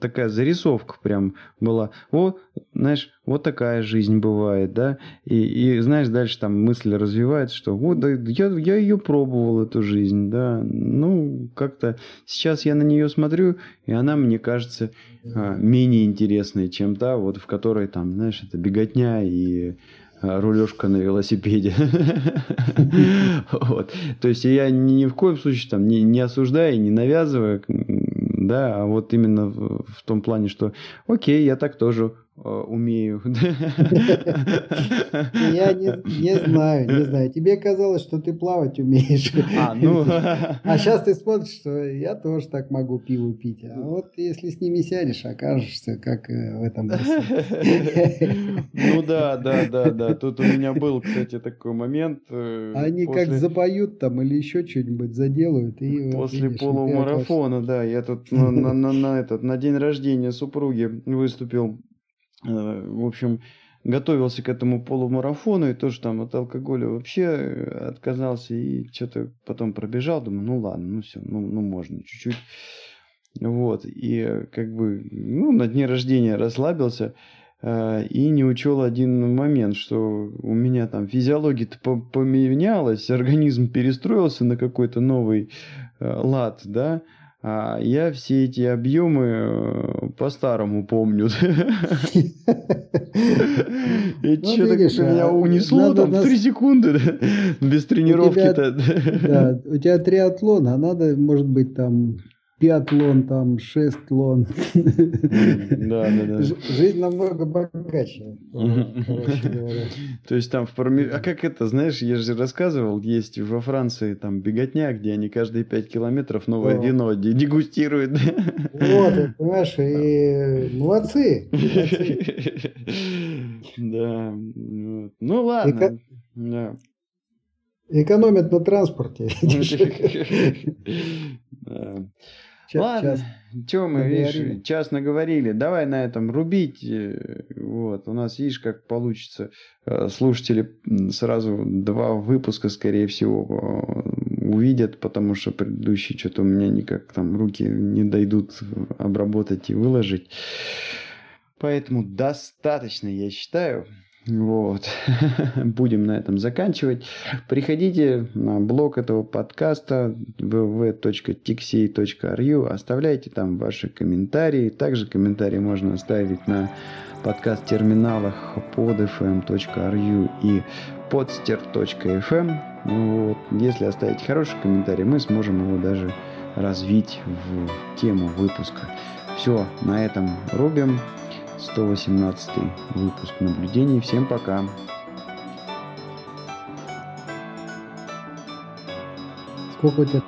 такая зарисовка прям была. О, знаешь, вот такая жизнь бывает, да. И, и знаешь, дальше там мысль развивается, что вот да, я, я ее пробовал, эту жизнь, да. Ну, как-то сейчас я на нее смотрю, и она мне кажется а, менее интересной, чем та, вот в которой там, знаешь, это беготня и а, рулежка на велосипеде. [LAUGHS] Вот. То есть я ни в коем случае там не, не осуждаю, не навязываю, да, а вот именно в, том плане, что окей, я так тоже умею. Я не, не знаю, не знаю. Тебе казалось, что ты плавать умеешь. А, ну... А сейчас ты смотришь, что я тоже так могу пиво пить. А вот если с ними сядешь, окажешься как э, в этом. Ну да, да, да, да. Тут у меня был, кстати, такой момент. э, Они как запоют там или еще что-нибудь заделают. И, После видишь, полумарафона, да, я тут на, на- на- на этот, на день рождения супруги выступил. Э, В общем, готовился к этому полумарафону и тоже там от алкоголя вообще э, отказался и что-то потом пробежал, думаю, ну ладно, ну все, ну, ну можно чуть-чуть. Вот, и э, как бы, ну, на дне рождения расслабился и не учел один момент, что у меня там физиология-то по- поменялась, организм перестроился на какой-то новый лад, да, а я все эти объемы э, по-старому помню. [LAUGHS] [LAUGHS] И Ну, что-то меня а, унесло там в нас- 3 секунды, без тренировки-то. [LAUGHS] Да, у тебя триатлон, а надо, может быть, там пиатлон, там шестлон. Да, да, да. Жизнь намного богаче, Мгм. короче говоря. То есть там в промежутке... А как это, знаешь, я же рассказывал, есть во Франции там беготня, где они каждые 5 километров новое Да. вино де- дегустируют. Вот, понимаешь, и молодцы. Да. Ну ладно. Да. Экономят на транспорте. [LAUGHS] Ча- Ладно, что мы, видишь, час наговорили. Давай на этом рубить. Э, вот, у нас, видишь, как получится. Э, слушатели сразу два выпуска, скорее всего, увидят, потому что предыдущие что-то у меня никак там руки не дойдут обработать и выложить. Поэтому достаточно, я считаю. Вот. [LAUGHS] Будем на этом заканчивать. Приходите на блог этого подкаста www.tixey.ru. Оставляйте там ваши комментарии. Также комментарии можно оставить на подкаст-терминалах podfm.ru и podster.fm. Вот. Если оставить хороший комментарий, мы сможем его даже развить в тему выпуска. Все, на этом рубим. 118 выпуск наблюдений. Всем пока! Сколько у тебя